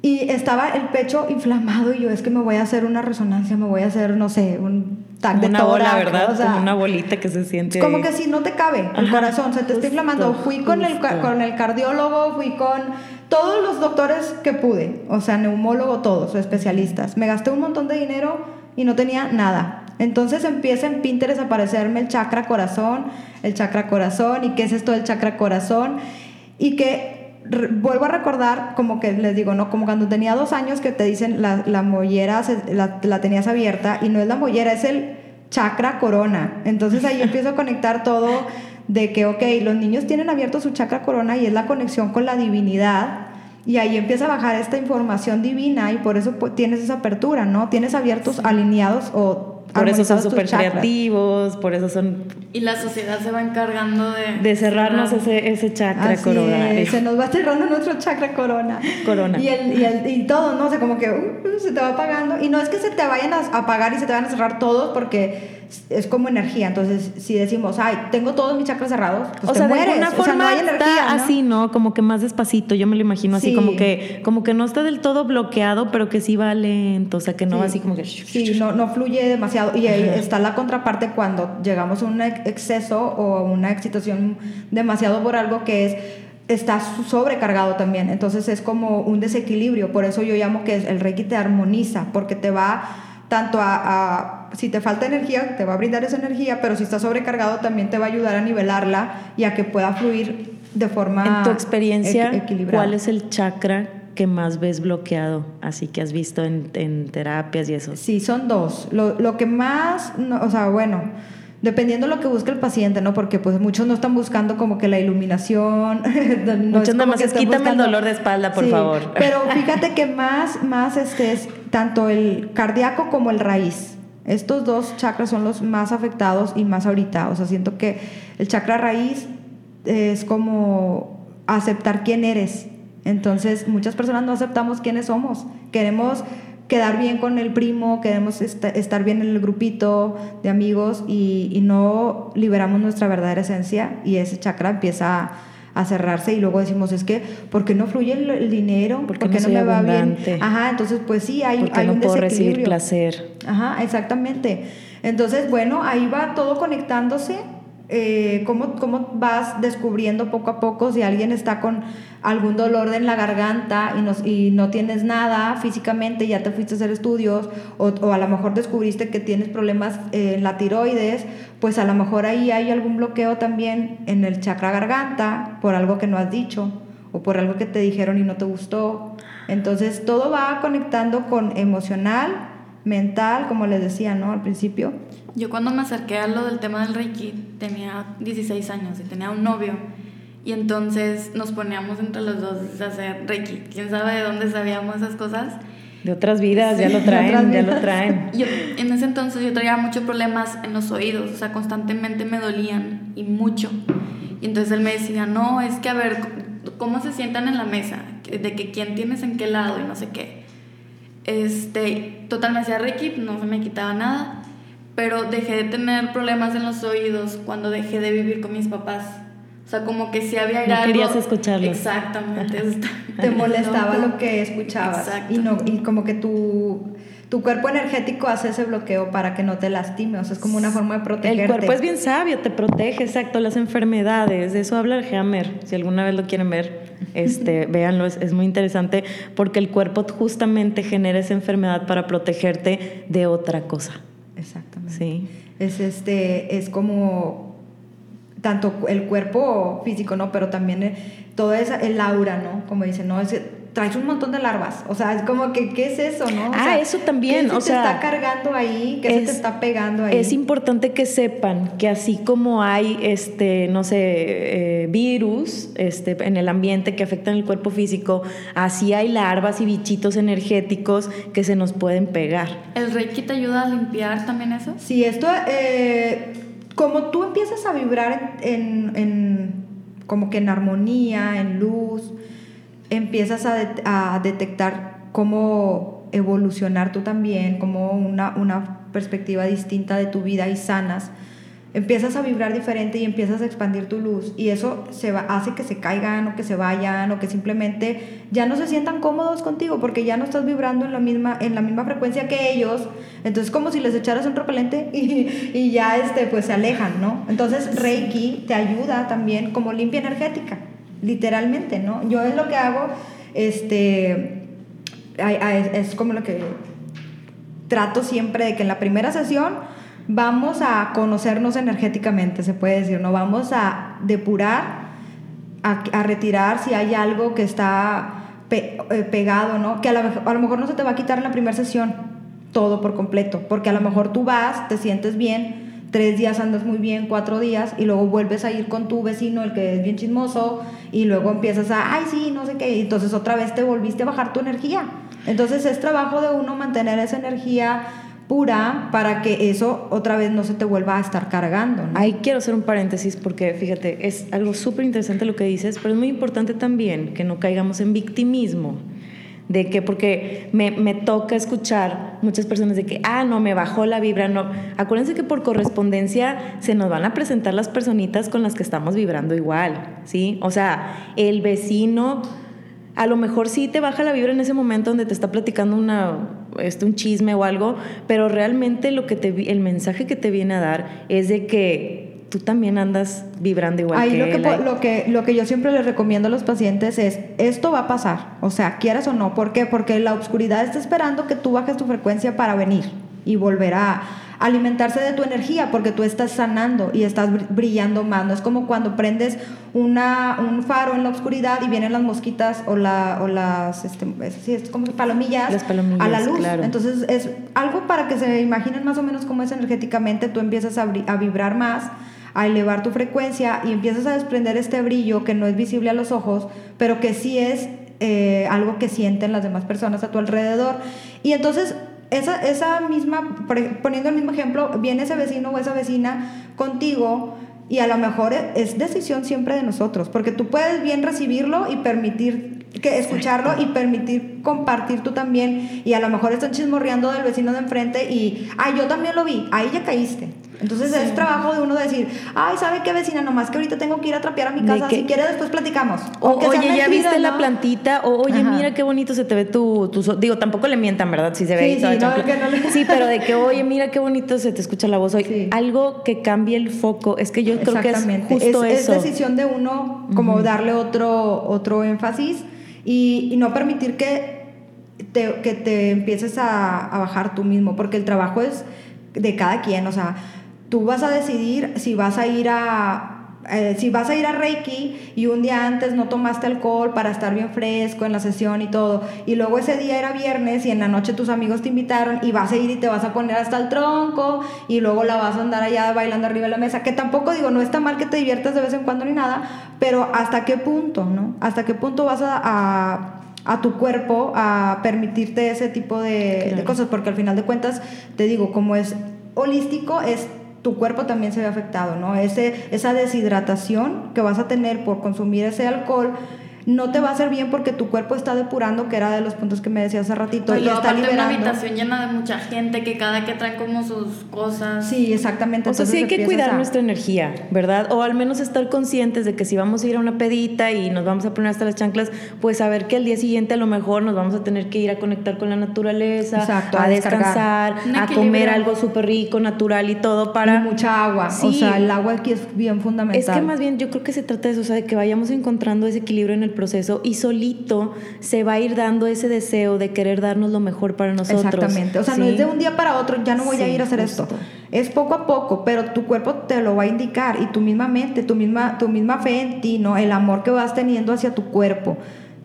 Y estaba el pecho inflamado y yo es que me voy a hacer una resonancia, me voy a hacer, no sé, un tag de una bola, ¿verdad? como una bolita que se siente. Como que si no te cabe el corazón, se te está inflamando. Fui con el, con el cardiólogo, fui con todos los doctores que pude, o sea, neumólogo, todos, especialistas. Me gasté un montón de dinero y no tenía nada. Entonces empieza en Pinterest a aparecerme el chakra corazón, el chakra corazón, y qué es esto del chakra corazón, y que vuelvo a recordar, como que les digo, ¿no? Como cuando tenía dos años que te dicen la, la mollera la, la, tenías abierta y no es la mollera, es el chakra corona. Entonces ahí empiezo a conectar todo de que, ok, los niños tienen abierto su chakra corona y es la conexión con la divinidad. Y ahí empieza a bajar esta información divina y por eso pues, tienes esa apertura, ¿no? Tienes abiertos, alineados o por eso son súper creativos, por eso son... Y la sociedad se va encargando de... De cerrarnos ese, ese chakra corona. se nos va cerrando nuestro chakra corona. Corona. Y, el, y, el, y todo, ¿no? O sea, como que uh, se te va apagando. Y no es que se te vayan a apagar y se te van a cerrar todos porque es como energía. Entonces, si decimos, ay, tengo todos mis chakras cerrados, pues o sea, de alguna forma no hay energía, así, ¿no? Como que más despacito, yo me lo imagino así, como que como que no está del todo bloqueado, pero que sí va lento, o sea, que no va así como que... Sí, no, no fluye demasiado. Y ahí está la contraparte cuando llegamos a un exceso o a una excitación demasiado por algo que es está sobrecargado también. Entonces es como un desequilibrio. Por eso yo llamo que el Reiki te armoniza, porque te va tanto a, si te falta energía, te va a brindar esa energía, pero si está sobrecargado también te va a ayudar a nivelarla y a que pueda fluir de forma En tu experiencia, equilibrada. ¿cuál es el chakra que más ves bloqueado, así que has visto en, en terapias y eso? Sí, son dos. Lo, lo que más, o sea, bueno, dependiendo de lo que busque el paciente, ¿no? Porque pues muchos no están buscando como que la iluminación. muchos nada más es quítame el dolor de espalda, por favor. Pero fíjate que más, más este es tanto el cardíaco como el raíz. Estos dos chakras son los más afectados y más ahorita. O sea, siento que el chakra raíz es como aceptar quién eres. Entonces, muchas personas no aceptamos quiénes somos. Queremos quedar bien con el primo, queremos estar bien en el grupito de amigos y, no liberamos nuestra verdadera esencia y ese chakra empieza a, cerrarse y luego decimos, es que, ¿por qué no fluye el, dinero? ¿Por qué no, me va bien? Ajá, entonces pues sí, hay, hay no un puedo recibir placer. Ajá, exactamente. Entonces, bueno, ahí va todo conectándose eh, cómo, cómo, vas descubriendo poco a poco si alguien está con algún dolor en la garganta y no, y no tienes nada físicamente, ya te fuiste a hacer estudios, o, o a lo mejor descubriste que tienes problemas en la tiroides, pues a lo mejor ahí hay algún bloqueo también en el chakra garganta por algo que no has dicho o por algo que te dijeron y no te gustó. Entonces todo va conectando con emocional, mental, como les decía, ¿no? Al principio yo cuando me acerqué a lo del tema del Reiki tenía 16 años y tenía un novio. Y entonces nos poníamos entre los dos a hacer Reiki. ¿Quién sabe de dónde sabíamos esas cosas? De otras vidas, ya lo traen, ya lo traen. Yo, en ese entonces yo traía muchos problemas en los oídos, o sea, constantemente me dolían y mucho. Y entonces él me decía, no, es que a ver, ¿cómo se sientan en la mesa? De que quién tienes en qué lado y no sé qué. Este, total me hacía Reiki, no se me quitaba nada, pero dejé de tener problemas en los oídos cuando dejé de vivir con mis papás. O sea, como que si había no querías escucharlo. Exactamente. Te molestaba lo que escuchabas. Exacto. Y, no, y como que tu, tu cuerpo energético hace ese bloqueo para que no te lastime. O sea, es como una forma de protegerte. El cuerpo es bien sabio, te protege, exacto. Las enfermedades, de eso habla el Hammer. Si alguna vez lo quieren ver, este, véanlo, es, es muy interesante porque el cuerpo justamente genera esa enfermedad para protegerte de otra cosa. Exactamente. Sí. Es, este, es como tanto el cuerpo físico, ¿no? Pero también eh, todo esa, el aura, ¿no? Como dicen, ¿no? Es, traes un montón de larvas. O sea, es como que, ¿qué es eso, no? ah, eso también. ¿qué o se sea, te está cargando ahí? ¿Qué se te está pegando ahí? Es importante que sepan que así como hay, este, no sé, eh, virus este, en el ambiente que afectan el cuerpo físico, así hay larvas y bichitos energéticos que se nos pueden pegar. ¿El Reiki te ayuda a limpiar también eso? Sí, esto, eh, como tú empiezas a vibrar en, en, como que en armonía, en luz, empiezas a, a detectar cómo evolucionar tú también, como una, una perspectiva distinta de tu vida y sanas, empiezas a vibrar diferente y empiezas a expandir tu luz y eso se va, hace que se caigan o que se vayan o que simplemente ya no se sientan cómodos contigo porque ya no estás vibrando en la misma, en la misma frecuencia que ellos, entonces como si les echaras un repelente y, y ya este, pues se alejan, ¿no? Entonces Reiki te ayuda también como limpia energética literalmente, ¿no? Yo es lo que hago, este, es como lo que trato siempre de que en la primera sesión vamos a conocernos energéticamente, se puede decir, ¿no? Vamos a depurar, a, retirar si hay algo que está eh, pegado, ¿no? Que a lo, a lo mejor no se te va a quitar en la primera sesión todo por completo, porque a lo mejor tú vas, te sientes bien, tres días andas muy bien, cuatro días, y luego vuelves a ir con tu vecino, el que es bien chismoso, y luego empiezas a, ay, sí, no sé qué, y entonces otra vez te volviste a bajar tu energía. Entonces es trabajo de uno mantener esa energía pura para que eso otra vez no se te vuelva a estar cargando. Ahí quiero hacer un paréntesis porque fíjate, es algo súper interesante lo que dices, pero es muy importante también que no caigamos en victimismo de que porque me, me, toca escuchar muchas personas de que, ah, no, me bajó la vibra, no. Acuérdense que por correspondencia se nos van a presentar las personitas con las que estamos vibrando igual, ¿sí? O sea, el vecino, a lo mejor sí te baja la vibra en ese momento donde te está platicando una, este, un chisme o algo, pero realmente lo que te, el mensaje que te viene a dar es de que tú también andas vibrando igual Ahí que lo que, lo que lo que yo siempre les recomiendo a los pacientes es esto va a pasar, o sea, quieras o no, ¿por qué? Porque la oscuridad está esperando que tú bajes tu frecuencia para venir y volver a alimentarse de tu energía porque tú estás sanando y estás brillando más. No es como cuando prendes una, un faro en la oscuridad y vienen las mosquitas o, la, o las este, sí, es como palomillas, las palomillas a la luz. Claro. Entonces es algo para que se imaginen más o menos cómo es energéticamente, tú empiezas a, a vibrar más a elevar tu frecuencia y empiezas a desprender este brillo que no es visible a los ojos, pero que sí es eh, algo que sienten las demás personas a tu alrededor. Y entonces esa, esa misma, poniendo el mismo ejemplo, viene ese vecino o esa vecina contigo y a lo mejor es decisión siempre de nosotros, porque tú puedes bien recibirlo y permitir que escucharlo y permitir compartir tú también y a lo mejor están chismorreando del vecino de enfrente y, ay, yo también lo vi, ahí ya caíste. Entonces sí. es trabajo de uno decir, ay, ¿sabe qué vecina? Nomás que ahorita tengo que ir a trapear a mi casa, si quiere después platicamos. O, oye, ¿ya viste ¿no? la plantita? O oye, Ajá. mira qué bonito se te ve tu, tu, Digo, tampoco le mientan, ¿verdad? Si se ve sí, ahí sí, no, que no le... sí, pero de que, oye, mira qué bonito se te escucha la voz hoy. Sí. Algo que cambie el foco. Es que yo creo que es justo es, eso. Es decisión de uno como uh -huh. darle otro, otro énfasis y, y no permitir que te, que te empieces a, a bajar tú mismo, porque el trabajo es de cada quien, o sea tú vas a decidir si vas a ir a eh, si vas a ir a Reiki y un día antes no tomaste alcohol para estar bien fresco en la sesión y todo, y luego ese día era viernes y en la noche tus amigos te invitaron y vas a ir y te vas a poner hasta el tronco y luego la vas a andar allá bailando arriba de la mesa, que tampoco digo, no está mal que te diviertas de vez en cuando ni nada, pero hasta qué punto, ¿no? Hasta qué punto vas a, a a tu cuerpo a permitirte ese tipo de, cosas, porque al final de cuentas, te digo, como es holístico, es tu cuerpo también se ve afectado, ¿no? Ese, esa deshidratación que vas a tener por consumir ese alcohol no te va a hacer bien porque tu cuerpo está depurando, que era de los puntos que me decía hace ratito. y está liberando. una habitación llena de mucha gente que cada que trae como sus cosas. Sí, exactamente. O sea, sí hay que cuidar nuestra energía, ¿verdad? O al menos estar conscientes de que si vamos a ir a una pedita y nos vamos a poner hasta las chanclas, pues saber que al día siguiente a lo mejor nos vamos a tener que ir a conectar con la naturaleza, a, descansar, a comer algo súper rico, natural y todo para... mucha agua. O sea, el agua aquí es bien fundamental. Es que más bien yo creo que se trata de eso, o sea, de que vayamos encontrando ese equilibrio en el proceso y solito se va a ir dando ese deseo de querer darnos lo mejor para nosotros. Exactamente. O sea, no es de un día para otro, ya no voy a ir a hacer esto. Es poco a poco, pero tu cuerpo te lo va a indicar y tu misma mente, tu misma, tu misma fe en ti, ¿no? El amor que vas teniendo hacia tu cuerpo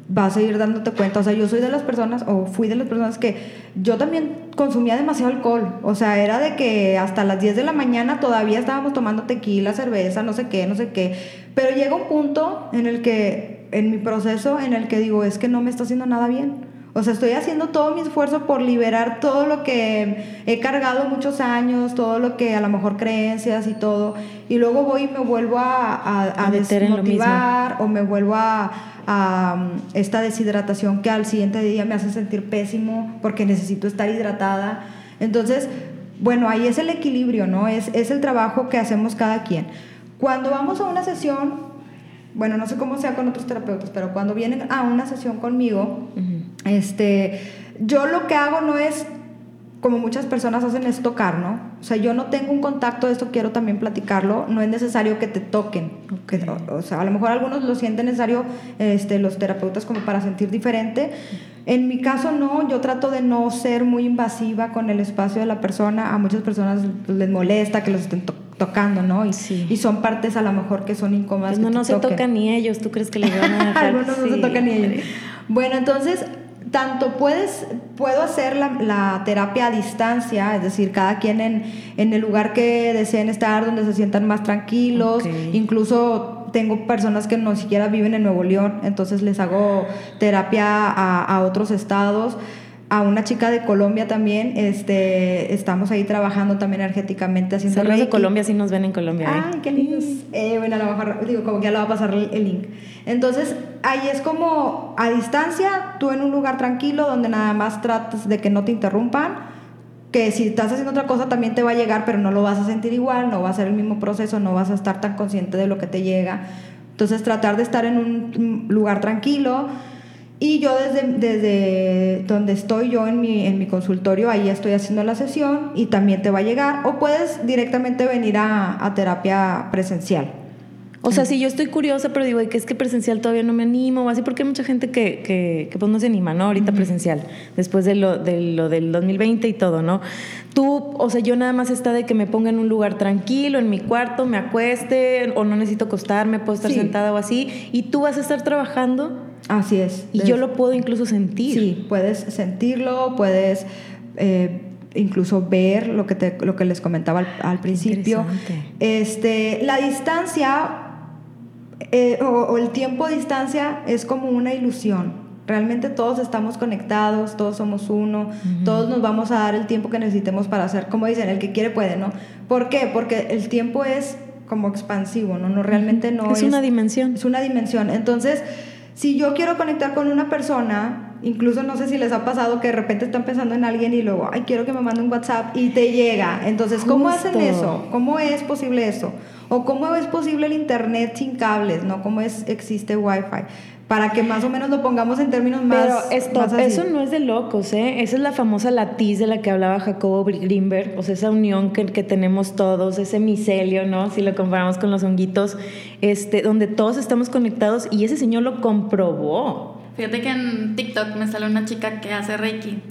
vas a ir dándote cuenta. O sea, yo soy de las personas, o fui de las personas que yo también consumía demasiado alcohol. O sea, era de que hasta las 10 de la mañana todavía estábamos tomando tequila, cerveza, no sé qué, no sé qué. Pero llega un punto en el que en mi proceso en el que digo, es que no me está haciendo nada bien. O sea, estoy haciendo todo mi esfuerzo por liberar todo lo que he cargado muchos años, todo lo que a lo mejor creencias y todo. Y luego voy y me vuelvo a, a, a desmotivar o me vuelvo a, a esta deshidratación que al siguiente día me hace sentir pésimo porque necesito estar hidratada. Entonces, bueno, ahí es el equilibrio, ¿no? Es, es el trabajo que hacemos cada quien. Cuando vamos a una sesión, bueno, no sé cómo sea con otros terapeutas, pero cuando vienen a una sesión conmigo, este, yo lo que hago no es como muchas personas hacen es tocar, ¿no? O sea, yo no tengo un contacto esto, quiero también platicarlo, no es necesario que te toquen. o, sea, a lo mejor algunos lo sienten necesario, este, los terapeutas, como para sentir diferente. En mi caso no, yo trato de no ser muy invasiva con el espacio de la persona. A muchas personas les molesta que los estén tocando, ¿no? Y, y son partes a lo mejor que son incómodas. Pues no, no se tocan ni ellos, ¿tú crees que les van a dejar? Algunos no se tocan ni ellos. Bueno, entonces tanto puedes, puedo hacer la, terapia a distancia, es decir, cada quien en, en, el lugar que deseen estar, donde se sientan más tranquilos, incluso tengo personas que no siquiera viven en Nuevo León, entonces les hago terapia a, a otros estados a una chica de Colombia también. Este, estamos ahí trabajando también energéticamente haciendo Saludos de Colombia, si nos ven en Colombia. ¿eh? Ay, qué lindos. Eh, bueno, a lo mejor, digo, como que ya le va a pasar el, link. Entonces, ahí es como a distancia, tú en un lugar tranquilo donde nada más tratas de que no te interrumpan. Que si estás haciendo otra cosa también te va a llegar, pero no lo vas a sentir igual, no va a ser el mismo proceso, no vas a estar tan consciente de lo que te llega. Entonces, tratar de estar en un lugar tranquilo y yo desde, desde donde estoy yo en mi, en mi consultorio, ahí estoy haciendo la sesión y también te va a llegar. O puedes directamente venir a, a terapia presencial. O sea, si yo estoy curiosa, pero digo, que es que presencial todavía no me animo, o así, porque hay mucha gente que, que, que pues no se anima, ¿no? Ahorita presencial, después de lo, de lo del 2020 y todo, ¿no? Tú, o sea, yo nada más está de que me ponga en un lugar tranquilo, en mi cuarto, me acueste, o no necesito acostarme, puedo estar sentada o así, y tú vas a estar trabajando Así es. Y yo lo puedo incluso sentir. Sí, puedes sentirlo, puedes eh, incluso ver lo que, te, lo que les comentaba al, principio. Este, la distancia eh, o, el tiempo a distancia es como una ilusión. Realmente todos estamos conectados, todos somos uno, todos nos vamos a dar el tiempo que necesitemos para hacer, como dicen, el que quiere puede, ¿no? ¿Por qué? Porque el tiempo es como expansivo, ¿no? no realmente no es... Es una dimensión. Es una dimensión. Entonces, si yo quiero conectar con una persona, incluso no sé si les ha pasado que de repente están pensando en alguien y luego, ay, quiero que me mande un WhatsApp y te llega. Entonces, ¿cómo hacen eso? ¿Cómo es posible eso? ¿O cómo es posible el Internet sin cables? ¿No? ¿Cómo es, existe Wi-Fi? para que más o menos lo pongamos en términos más. Pero esto, eso no es de locos, ¿eh? Esa es la famosa latiz de la que hablaba Jacobo Greenberg, o sea, esa unión que, que, tenemos todos, ese micelio, ¿no? Si lo comparamos con los honguitos, este, donde todos estamos conectados y ese señor lo comprobó. Fíjate que en TikTok me sale una chica que hace Reiki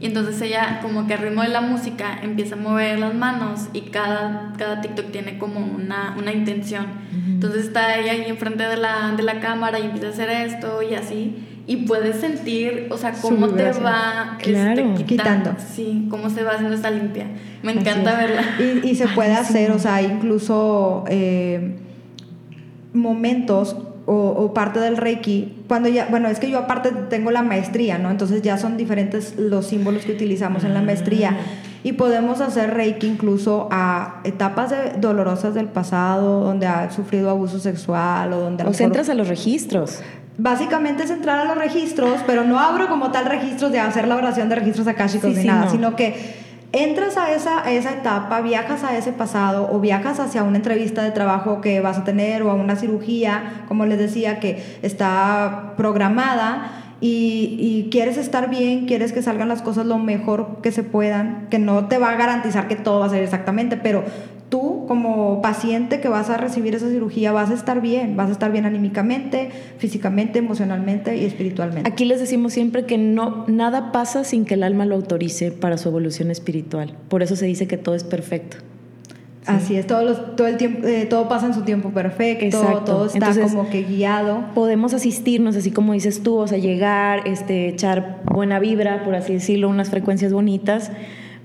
y entonces ella como que al ritmo de la música empieza a mover las manos y cada, cada TikTok tiene como una, una intención. Entonces está ella ahí enfrente de la, de la cámara y empieza a hacer esto y así. Y puedes sentir, o sea, cómo te va este, quitando, Sí, cómo se va haciendo esta limpia. Me encanta verla. Y, y, se puede hacer, o sea, incluso eh, momentos o, parte del Reiki, cuando ya, bueno, es que yo aparte tengo la maestría, ¿no? Entonces ya son diferentes los símbolos que utilizamos en la maestría. Y podemos hacer Reiki incluso a etapas dolorosas del pasado, donde ha sufrido abuso sexual o donde... O entras a los registros. Básicamente es entrar a los registros, pero no abro como tal registros de hacer la oración de registros akáshicos ni nada, sino que entras a esa, esa etapa, viajas a ese pasado o viajas hacia una entrevista de trabajo que vas a tener o a una cirugía, como les decía, que está programada. Y, y, quieres estar bien, quieres que salgan las cosas lo mejor que se puedan, que no te va a garantizar que todo va a ser exactamente, pero tú como paciente que vas a recibir esa cirugía vas a estar bien, vas a estar bien anímicamente, físicamente, emocionalmente y espiritualmente. Aquí les decimos siempre que no nada pasa sin que el alma lo autorice para su evolución espiritual. Por eso se dice que todo es perfecto. Así es, todo, todo el tiempo, eh, todo pasa en su tiempo perfecto, todo está como que guiado. Podemos asistirnos, así como dices tú, o sea, llegar, este, echar buena vibra, por así decirlo, unas frecuencias bonitas,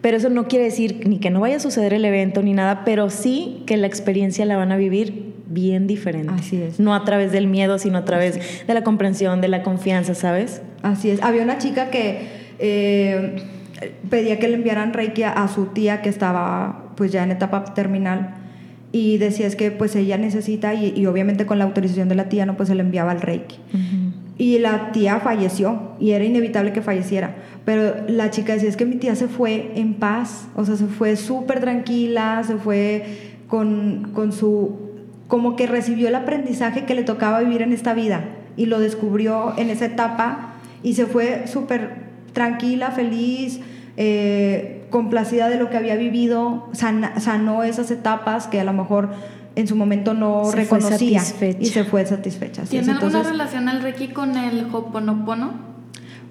pero eso no quiere decir ni que no vaya a suceder el evento ni nada, pero sí que la experiencia la van a vivir bien diferente. Así es. No a través del miedo, sino a través de la comprensión, de la confianza, ¿sabes? Así es. Había una chica que eh, pedía que le enviaran Reiki a su tía que estaba pues ya en etapa terminal y decía es que pues ella necesita y, obviamente con la autorización de la tía no pues se le enviaba el Reiki. Y la tía falleció y era inevitable que falleciera. Pero la chica decía, es que mi tía se fue en paz, o sea, se fue súper tranquila, se fue con, con su, como que recibió el aprendizaje que le tocaba vivir en esta vida y lo descubrió en esa etapa y se fue súper tranquila, feliz, eh, complacida de lo que había vivido, sanó esas etapas que a lo mejor en su momento no reconocía y se fue satisfecha. ¿Tiene alguna relación el Reiki con el Hoponopono?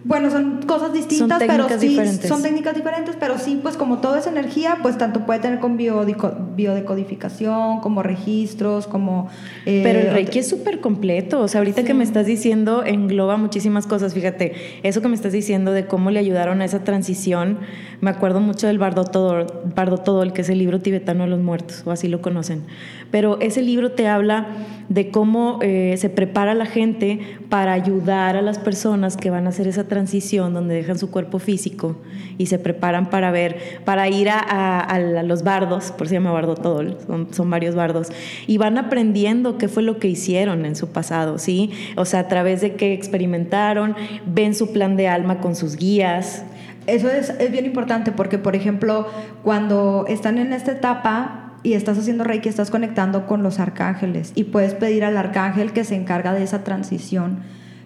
Bueno, son cosas distintas, pero sí, son técnicas diferentes, pero sí, pues como todo es energía, pues tanto puede tener con biodecodificación, como registros, como... Eh, pero el Reiki es súper completo, o sea, ahorita que me estás diciendo engloba muchísimas cosas, fíjate, eso que me estás diciendo de cómo le ayudaron a esa transición, me acuerdo mucho del Bardo Todo, el que es el libro tibetano de los muertos, o así lo conocen, pero ese libro te habla de cómo eh, se prepara la gente para ayudar a las personas que van a hacer esa transición donde dejan su cuerpo físico y se preparan para ver, para ir a, los bardos, por si llama bardo todo, son, varios bardos, y van aprendiendo qué fue lo que hicieron en su pasado, ¿sí? O sea, a través de qué experimentaron, ven su plan de alma con sus guías. Eso es, es bien importante porque, por ejemplo, cuando están en esta etapa, y estás haciendo Reiki, estás conectando con los arcángeles y puedes pedir al arcángel que se encarga de esa transición,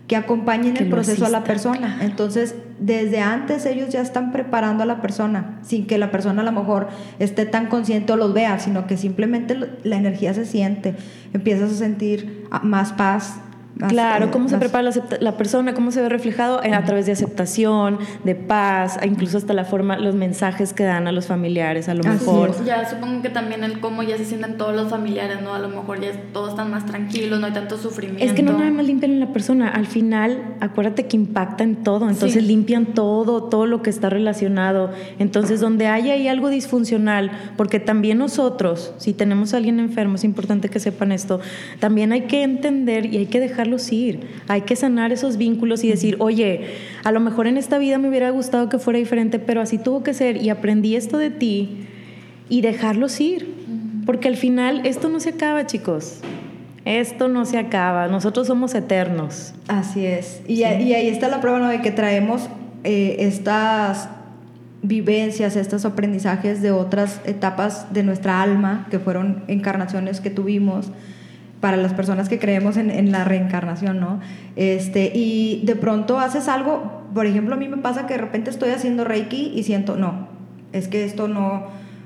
que acompañe en el proceso a la persona. Entonces, desde antes ellos ya están preparando a la persona, sin que la persona a lo mejor esté tan consciente o los vea, sino que simplemente la energía se siente, empiezas a sentir más paz, Claro, cómo se prepara la, persona, cómo se ve reflejado a través de aceptación, de paz, incluso hasta la forma, los mensajes que dan a los familiares, a lo mejor. Ya supongo que también el cómo ya se sienten todos los familiares, ¿no? A lo mejor ya todos están más tranquilos, no hay tanto sufrimiento. Es que no nada más limpian en la persona, al final, acuérdate que impacta en todo, entonces limpian todo, todo lo que está relacionado. Entonces, donde haya ahí algo disfuncional, porque también nosotros, si tenemos a alguien enfermo, es importante que sepan esto, también hay que entender y hay que dejar ir. Hay que sanar esos vínculos y decir, oye, a lo mejor en esta vida me hubiera gustado que fuera diferente, pero así tuvo que ser y aprendí esto de ti y dejarlos ir. Porque al final esto no se acaba, chicos. Esto no se acaba. Nosotros somos eternos. Así es. Y, ahí está la prueba de que traemos eh, estas vivencias, estos aprendizajes de otras etapas de nuestra alma, que fueron encarnaciones que tuvimos para las personas que creemos en, la reencarnación, ¿no? Este, y de pronto haces algo, por ejemplo, a mí me pasa que de repente estoy haciendo Reiki y siento, no, es que esto no,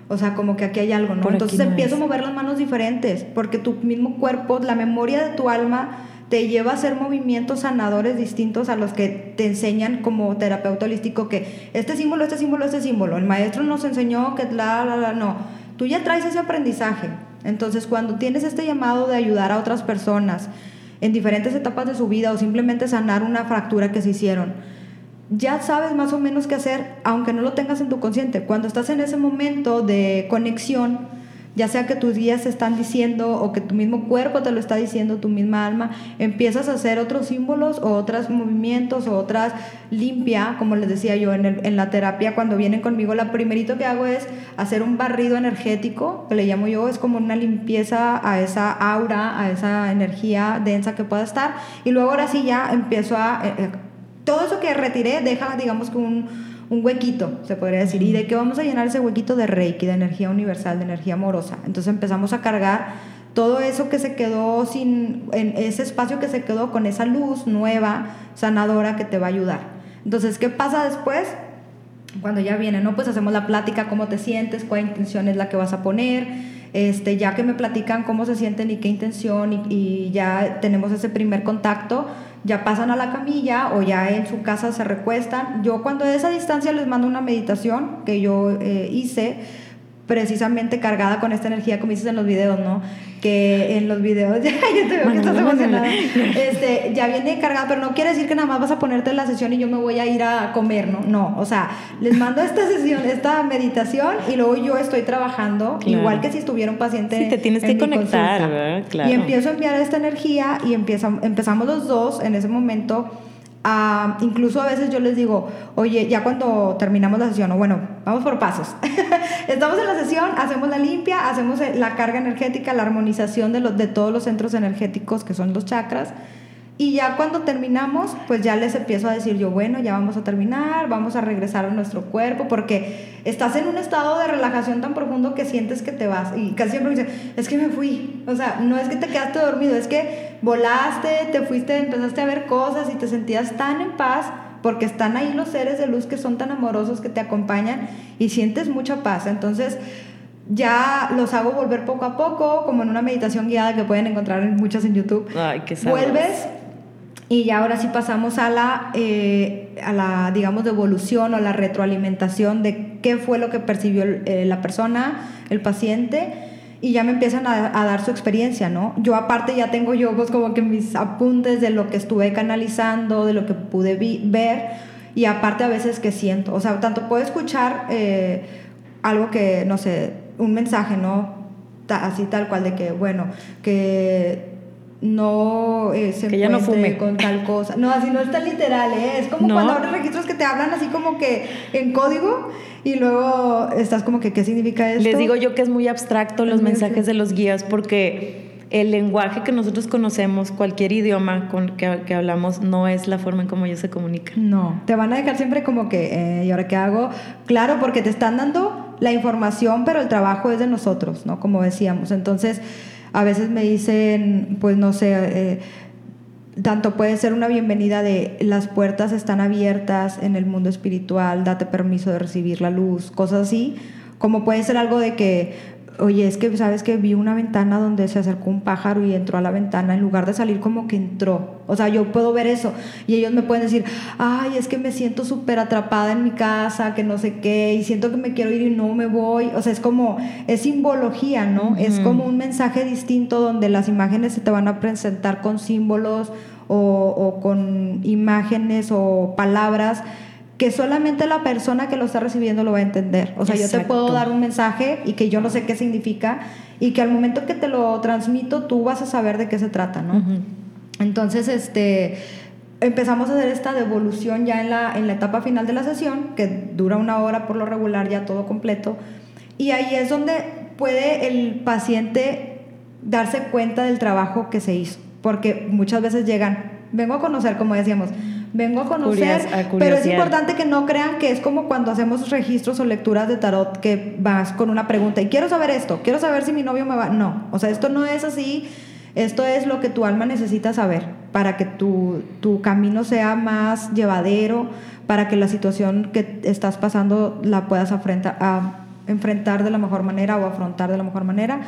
o sea, como que aquí hay algo, ¿no? Entonces empiezo a mover las manos diferentes, porque tu mismo cuerpo, la memoria de tu alma te lleva a hacer movimientos sanadores distintos a los que te enseñan como terapeuta holístico que este símbolo, este símbolo, este símbolo. El maestro nos enseñó que la, la, la, no. Tú ya traes ese aprendizaje. Entonces, cuando tienes este llamado de ayudar a otras personas en diferentes etapas de su vida o simplemente sanar una fractura que se hicieron, ya sabes más o menos qué hacer, aunque no lo tengas en tu consciente. Cuando estás en ese momento de conexión, ya sea que tus guías están diciendo o que tu mismo cuerpo te lo está diciendo, tu misma alma, empiezas a hacer otros símbolos o otros movimientos o otras limpia, como les decía yo en, en la terapia, cuando vienen conmigo, la primerito que hago es hacer un barrido energético, que le llamo yo, es como una limpieza a esa aura, a esa energía densa que pueda estar, y luego ahora sí ya empiezo a... Eh, eh, todo eso que retiré deja, digamos, que un un huequito, se podría decir. ¿Y de qué vamos a llenar ese huequito? De Reiki, de energía universal, de energía amorosa. Entonces empezamos a cargar todo eso que se quedó sin, en ese espacio que se quedó con esa luz nueva, sanadora que te va a ayudar. Entonces, ¿qué pasa después? Cuando ya viene, ¿no? Pues hacemos la plática, cómo te sientes, cuál intención es la que vas a poner. Este, ya que me platican cómo se sienten y qué intención y, y ya tenemos ese primer contacto, ya pasan a la camilla o ya en su casa se recuestan. Yo cuando de esa distancia les mando una meditación que yo eh, hice precisamente cargada con esta energía, como dices en los videos, ¿no? Que en los videos, ya, yo te veo que estás emocionada, este, ya viene cargada, pero no quiere decir que nada más vas a ponerte en la sesión y yo me voy a ir a comer, ¿no? No, o sea, les mando esta sesión, esta meditación y luego yo estoy trabajando, igual que si estuviera un paciente. Sí, te tienes que conectar, ¿verdad? Claro. Y empiezo a enviar esta energía y empezamos los dos en ese momento incluso a veces yo les digo, oye, ya cuando terminamos la sesión, o bueno, vamos por pasos. Estamos en la sesión, hacemos la limpia, hacemos la carga energética, la armonización de, los, de todos los centros energéticos que son los chakras. Y ya cuando terminamos, pues ya les empiezo a decir yo, bueno, ya vamos a terminar, vamos a regresar a nuestro cuerpo, porque estás en un estado de relajación tan profundo que sientes que te vas. Y casi siempre me dicen, es que me fui. O sea, no es que te quedaste dormido, es que volaste, te fuiste, empezaste a ver cosas y te sentías tan en paz porque están ahí los seres de luz que son tan amorosos que te acompañan y sientes mucha paz. Entonces, ya los hago volver poco a poco, como en una meditación guiada que pueden encontrar en muchas en YouTube. Ay, qué Vuelves y ya ahora sí pasamos a la, eh, a la, digamos, devolución o la retroalimentación de qué fue lo que percibió eh, la persona, el paciente, y ya me empiezan a, dar su experiencia, ¿no? Yo aparte ya tengo yo pues como que mis apuntes de lo que estuve canalizando, de lo que pude ver, y aparte a veces que siento, o sea, tanto puedo escuchar eh, algo que, no sé, un mensaje, ¿no? así tal cual de que, bueno, que no eh, se que ya no fume. con tal cosa. No, así no es tan literal, ¿eh? Es como cuando abres registros que te hablan así como que en código y luego estás como que, ¿qué significa esto? Les digo yo que es muy abstracto los mensajes de los guías porque el lenguaje que nosotros conocemos, cualquier idioma con que, que, hablamos, no es la forma en cómo ellos se comunican. No, te van a dejar siempre como que, eh, ¿y ahora qué hago? Claro, porque te están dando la información, pero el trabajo es de nosotros, ¿no? Como decíamos. Entonces, a veces me dicen, pues no sé, eh, tanto puede ser una bienvenida de las puertas están abiertas en el mundo espiritual, date permiso de recibir la luz, cosas así, como puede ser algo de que oye, es que sabes que vi una ventana donde se acercó un pájaro y entró a la ventana en lugar de salir como que entró. O sea, yo puedo ver eso y ellos me pueden decir, ay, es que me siento súper atrapada en mi casa, que no sé qué, y siento que me quiero ir y no me voy. O sea, es como, es simbología, ¿no? Es como un mensaje distinto donde las imágenes se te van a presentar con símbolos o, o con imágenes o palabras que solamente la persona que lo está recibiendo lo va a entender. O sea, yo te puedo dar un mensaje y que yo no sé qué significa y que al momento que te lo transmito tú vas a saber de qué se trata, ¿no? Entonces, este empezamos a hacer esta devolución ya en la, en la etapa final de la sesión, que dura una hora por lo regular, ya todo completo. Y ahí es donde puede el paciente darse cuenta del trabajo que se hizo, porque muchas veces llegan, vengo a conocer, como decíamos, vengo a conocer, pero es importante que no crean que es como cuando hacemos registros o lecturas de tarot que vas con una pregunta y quiero saber esto, quiero saber si mi novio me va, no, o sea, esto no es así, esto es lo que tu alma necesita saber para que tu, tu camino sea más llevadero, para que la situación que estás pasando la puedas afrontar, a, enfrentar de la mejor manera o afrontar de la mejor manera.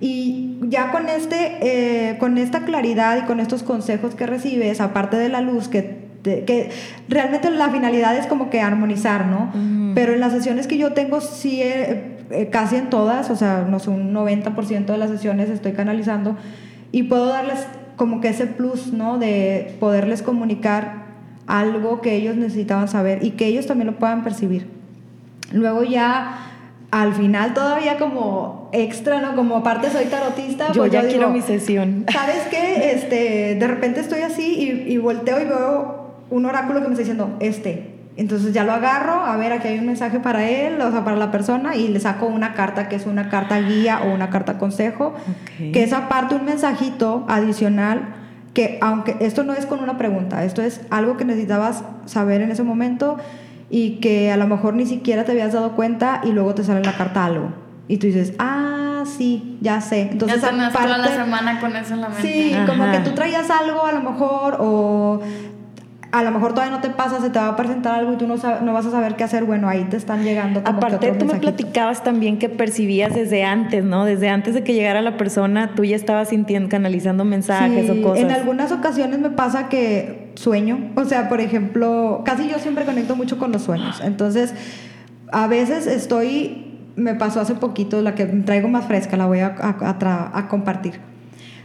Y ya con, este, eh, con esta claridad y con estos consejos que recibes, aparte de la luz que que realmente la finalidad es como que armonizar, ¿no? Pero en las sesiones que yo tengo, sí, eh, eh, casi en todas, o sea, no sé, un 90% de las sesiones estoy canalizando y puedo darles como que ese plus, ¿no? De poderles comunicar algo que ellos necesitaban saber y que ellos también lo puedan percibir. Luego ya al final todavía como extra, ¿no? Como aparte soy tarotista. Yo pues ya quiero mi sesión. ¿Sabes qué? Este, de repente estoy así y, y volteo y veo un oráculo que me está diciendo, este, entonces ya lo agarro, a ver, aquí hay un mensaje para él, o sea, para la persona, y le saco una carta que es una carta guía o una carta consejo, que es aparte un mensajito adicional, que aunque esto no es con una pregunta, esto es algo que necesitabas saber en ese momento y que a lo mejor ni siquiera te habías dado cuenta y luego te sale la carta algo. Y tú dices, ah, sí, ya sé. Entonces, ya se toda la semana con eso en la mente. Sí, como que tú traías algo a lo mejor o a lo mejor todavía no te pasa, se te va a presentar algo y tú no, no vas a saber qué hacer, bueno, ahí te están llegando. Como Aparte, tú me platicabas también que percibías desde antes, ¿no? Desde antes de que llegara la persona, tú ya estabas sintiendo, canalizando mensajes o cosas. En algunas ocasiones me pasa que sueño, o sea, por ejemplo, casi yo siempre conecto mucho con los sueños, entonces a veces estoy, me pasó hace poquito, la que traigo más fresca, la voy a, a compartir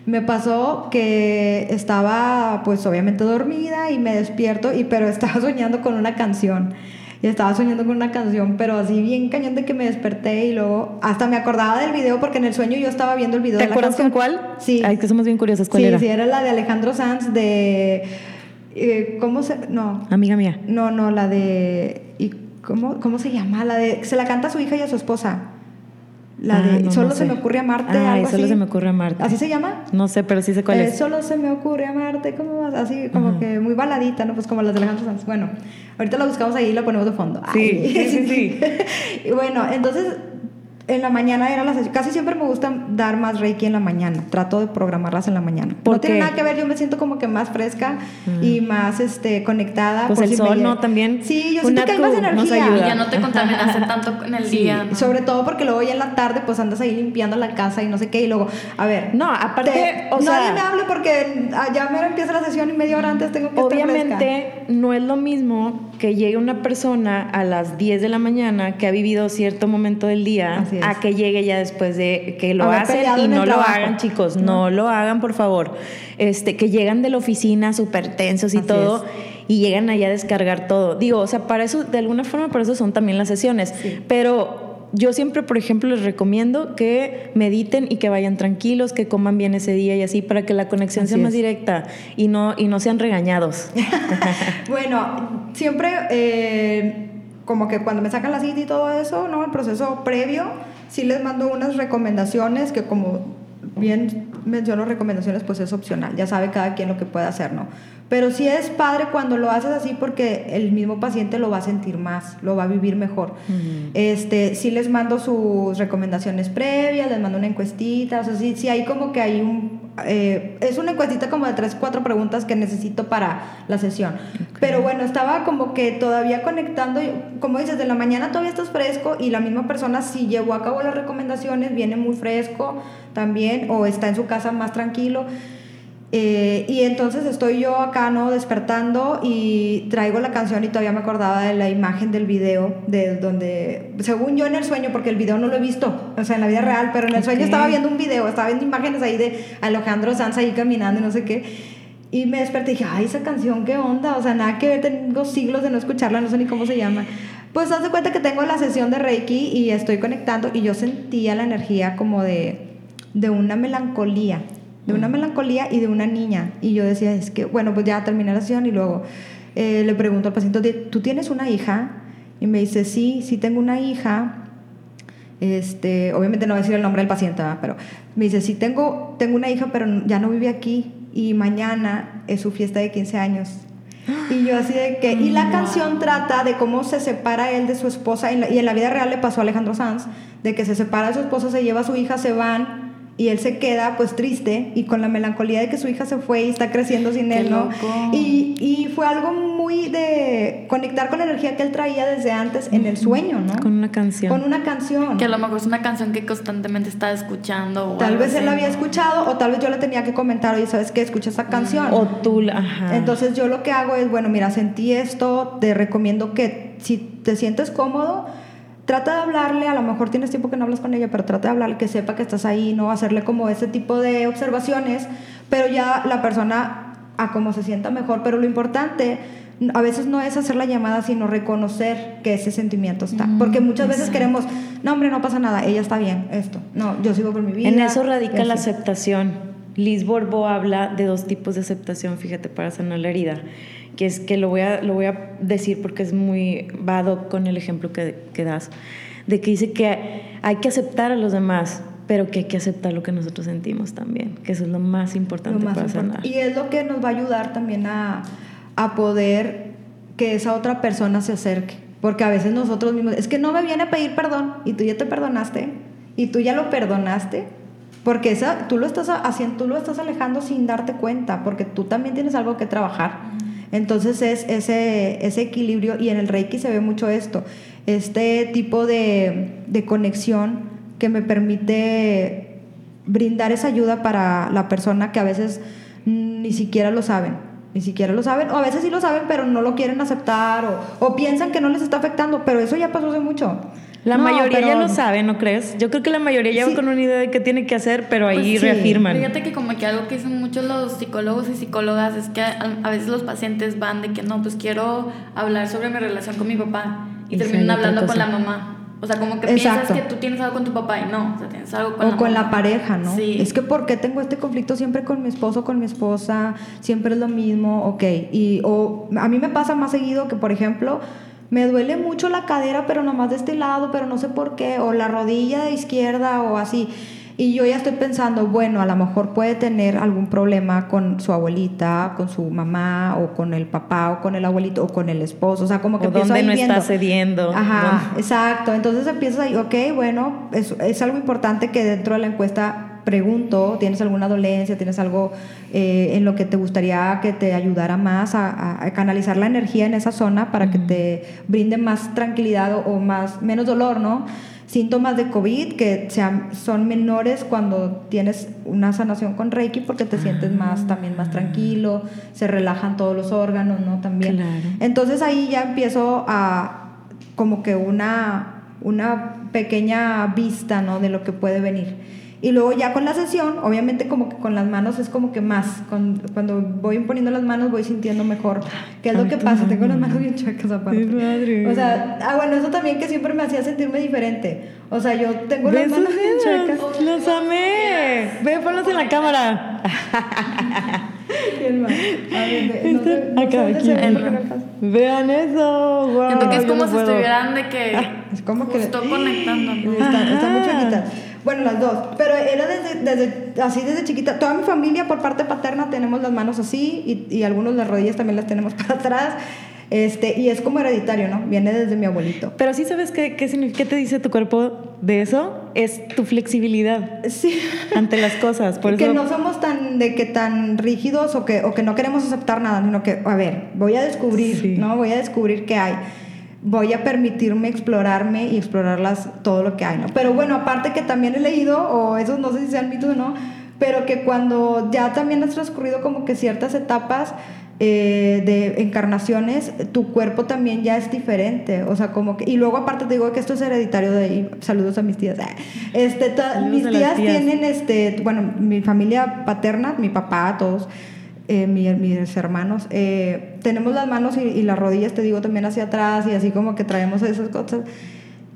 me pasó que estaba pues obviamente dormida y me despierto y pero estaba soñando con una canción y estaba soñando con una canción pero así bien cañón de que me desperté y luego hasta me acordaba del video porque en el sueño yo estaba viendo el video ¿Te de la acuerdas con cuál? Sí. Ay, que somos bien curiosas. ¿Cuál sí, era? Sí, era la de Alejandro Sanz de... Eh, ¿Cómo se...? No. Amiga mía. No, no, la de... ¿y cómo, ¿Cómo se llama? La de... Se la canta a su hija y a su esposa. La ah, de Solo se me ocurre amarte. Ah, algo solo se me ocurre amarte. ¿Así se llama? No sé, pero sí sé cuál eh, es. Solo se me ocurre amarte, como así, como que muy baladita, ¿no? Pues como las de Alejandro Sanz. Bueno, ahorita la buscamos ahí y la ponemos de fondo. Sí, sí, sí. sí. y bueno, entonces en la mañana era la sesión. Casi siempre me gusta dar más Reiki en la mañana. Trato de programarlas en la mañana. no tiene nada que ver, yo me siento como que más fresca mm. y más este, conectada. Pues el sol, ¿no? También. Sí, yo siento que hay más energía. Y ya no te contaminas tanto en el día. Sobre todo porque luego ya en la tarde pues andas ahí limpiando la casa y no sé qué. Y luego, a ver. No, aparte. o nadie me hable porque ya me empieza la sesión y media hora antes tengo que Obviamente, no es lo mismo que llegue una persona a las 10 de la mañana que ha vivido cierto momento del día a que llegue ya después de que lo hacen y no lo hagan, chicos, no. lo hagan, por favor. Este, que llegan de la oficina súper tensos y todo. Y llegan allá a descargar todo. Digo, o sea, para eso, de alguna forma, para eso son también las sesiones. Pero yo siempre, por ejemplo, les recomiendo que mediten y que vayan tranquilos, que coman bien ese día y así para que la conexión sea más directa y no, y no sean regañados. bueno, siempre eh, como que cuando me sacan la cita y todo eso, ¿no? El proceso previo, sí les mando unas recomendaciones que como bien menciono recomendaciones, pues es opcional, ya sabe cada quien lo que puede hacer, ¿no? Pero sí es padre cuando lo haces así porque el mismo paciente lo va a sentir más, lo va a vivir mejor. este, sí les mando sus recomendaciones previas, les mando una encuestita, o sea, sí, sí hay como que hay un... Eh, es una encuestita como de tres, cuatro preguntas que necesito para la sesión. Pero bueno, estaba como que todavía conectando, como dices, de la mañana todavía estás fresco y la misma persona si llevó a cabo las recomendaciones, viene muy fresco también o está en su casa más tranquilo. Eh, y entonces estoy yo acá, ¿no? Despertando y traigo la canción y todavía me acordaba de la imagen del video, de donde, según yo en el sueño, porque el video no lo he visto, o sea, en la vida real, pero en el sueño estaba viendo un video, estaba viendo imágenes ahí de Alejandro Sanz ahí caminando y no sé qué. Y me desperté y dije, ay, esa canción, ¿qué onda? O sea, nada que ver, tengo siglos de no escucharla, no sé ni cómo se llama. Pues haz de cuenta que tengo la sesión de Reiki y estoy conectando y yo sentía la energía como de, de una melancolía de una melancolía y de una niña. Y yo decía, es que, bueno, pues ya terminé la sesión y luego eh, le pregunto al paciente, ¿tú tienes una hija? Y me dice, sí, sí tengo una hija. Este, obviamente no voy a decir el nombre del paciente, pero me dice, sí tengo, tengo una hija, pero ya no vive aquí y mañana es su fiesta de 15 años. Y yo así de que... Y la canción trata de cómo se separa él de su esposa, y en la vida real le pasó a Alejandro Sanz, de que se separa de su esposa, se lleva a su hija, se van y él se queda pues triste y con la melancolía de que su hija se fue y está creciendo sin él, ¿no? Y, y, fue algo muy de conectar con la energía que él traía desde antes en el sueño, ¿no? Con una canción. Con una canción. Que a lo mejor es una canción que constantemente está escuchando. tal vez él la había escuchado o tal vez yo le tenía que comentar, oye, ¿sabes qué? Escucha esa canción. O tú, ajá. Entonces yo lo que hago es, bueno, mira, sentí esto, te recomiendo que si te sientes cómodo, trata de hablarle, a lo mejor tienes tiempo que no hablas con ella, pero trata de hablarle, que sepa que estás ahí, no hacerle como ese tipo de observaciones, pero ya la persona a cómo se sienta mejor, pero lo importante a veces no es hacer la llamada, sino reconocer que ese sentimiento está. Porque muchas veces queremos, no, hombre, no pasa nada, ella está bien, esto. No, yo sigo por mi vida. En eso radica la aceptación. Liz Borbo habla de dos tipos de aceptación, fíjate, para sanar la herida, que es que lo voy a, lo voy a decir porque es muy vado con el ejemplo que, que das, de que dice que hay que aceptar a los demás, pero que hay que aceptar lo que nosotros sentimos también, que eso es lo más importante para sanar. Y es lo que nos va a ayudar también a, a poder que esa otra persona se acerque. Porque a veces nosotros mismos, es que no me viene a pedir perdón y tú ya te perdonaste y tú ya lo perdonaste. Porque esa, tú, lo estás haciendo, tú lo estás alejando sin darte cuenta, porque tú también tienes algo que trabajar. Entonces es ese, ese equilibrio y en el Reiki se ve mucho esto, este tipo de, de conexión que me permite brindar esa ayuda para la persona que a veces ni siquiera lo saben, ni siquiera lo saben, o a veces sí lo saben, pero no lo quieren aceptar, o, o piensan que no les está afectando, pero eso ya pasó hace mucho. La mayoría ya lo sabe, ¿no crees? Yo creo que la mayoría ya con una idea de qué tiene que hacer, pero ahí pues reafirman. Fíjate que como que algo que dicen muchos los psicólogos y psicólogas es que a, veces los pacientes van de que no, pues quiero hablar sobre mi relación con mi papá y, terminan hablando con la mamá. O sea, como que piensas que tú tienes algo con tu papá y no, o sea, tienes algo con o con la pareja, ¿no? Sí. Es que ¿por qué tengo este conflicto siempre con mi esposo, con mi esposa? Siempre es lo mismo, ok. Y o a mí me pasa más seguido que, por ejemplo, me duele mucho la cadera, pero nomás de este lado, pero no sé por qué, o la rodilla de izquierda o así. Y yo ya estoy pensando, bueno, a lo mejor puede tener algún problema con su abuelita, con su mamá, o con el papá, o con el abuelito, o con el esposo. O sea, como que o dónde no está cediendo. Ajá, exacto. Entonces empiezas ahí, ok, bueno, es, es algo importante que dentro de la encuesta pregunto, ¿tienes alguna dolencia? ¿Tienes algo eh, en lo que te gustaría que te ayudara más a, canalizar la energía en esa zona para que te brinde más tranquilidad o, o, más, menos dolor, ¿no? síntomas de COVID que sean, son menores cuando tienes una sanación con Reiki porque te sientes más también más tranquilo, se relajan todos los órganos, ¿no? También. Entonces ahí ya empiezo a como que una, una pequeña vista, ¿no? De lo que puede venir. Y luego ya con la sesión, obviamente como que con las manos es como que más. cuando voy imponiendo las manos voy sintiendo mejor. ¿Qué es lo que pasa? Tengo las manos bien chuecas aparte. O sea, ah, bueno, eso también que siempre me hacía sentirme diferente. O sea, yo tengo las manos bien chuecas. ¡Los amé! Ve, ponlos en la cámara. Vean eso. Wow, Siento que es como si estuvieran de que. es como que. Estoy conectando. Está, está muy chiquita. Bueno, las dos. Pero era desde, desde, así desde chiquita. Toda mi familia por parte paterna tenemos las manos así y, y algunos las rodillas también las tenemos para atrás. Este, y es como hereditario, ¿no? Viene desde mi abuelito. Pero sí sabes qué, qué, qué te dice tu cuerpo de eso, es tu flexibilidad sí. ante las cosas. Por que no somos tan de que tan rígidos o que, o que no queremos aceptar nada, sino que, a ver, voy a descubrir, ¿no? Voy a descubrir qué hay voy a permitirme explorarme y explorarlas todo lo que hay, ¿no? Pero bueno, aparte que también he leído, o eso no sé si sean mitos o no, pero que cuando ya también has transcurrido como que ciertas etapas eh, de encarnaciones, tu cuerpo también ya es diferente, o sea, como que, y luego aparte te digo que esto es hereditario de ahí, saludos a mis tías, este, mis tías, tías tienen, este, bueno, mi familia paterna, mi papá, todos, eh, mis hermanos, eh, tenemos las manos y, las rodillas, te digo, también hacia atrás y así como que traemos esas cosas.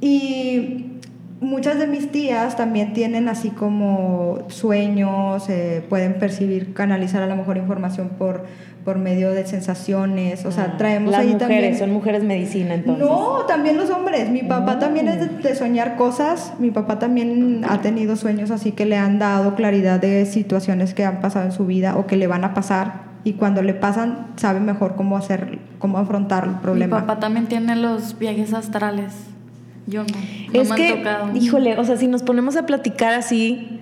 Y muchas de mis tías también tienen así como sueños, eh, pueden percibir, canalizar a lo mejor información por, por medio de sensaciones, o sea, ah, traemos Las ahí mujeres, son mujeres medicina entonces. No, también los hombres. Mi papá también es de, soñar cosas, mi papá también ha tenido sueños así que le han dado claridad de situaciones que han pasado en su vida o que le van a pasar y cuando le pasan sabe mejor cómo hacer, cómo afrontar el problema. Mi papá también tiene los viajes astrales. Yo no. es que, híjole, o sea, si nos ponemos a platicar así,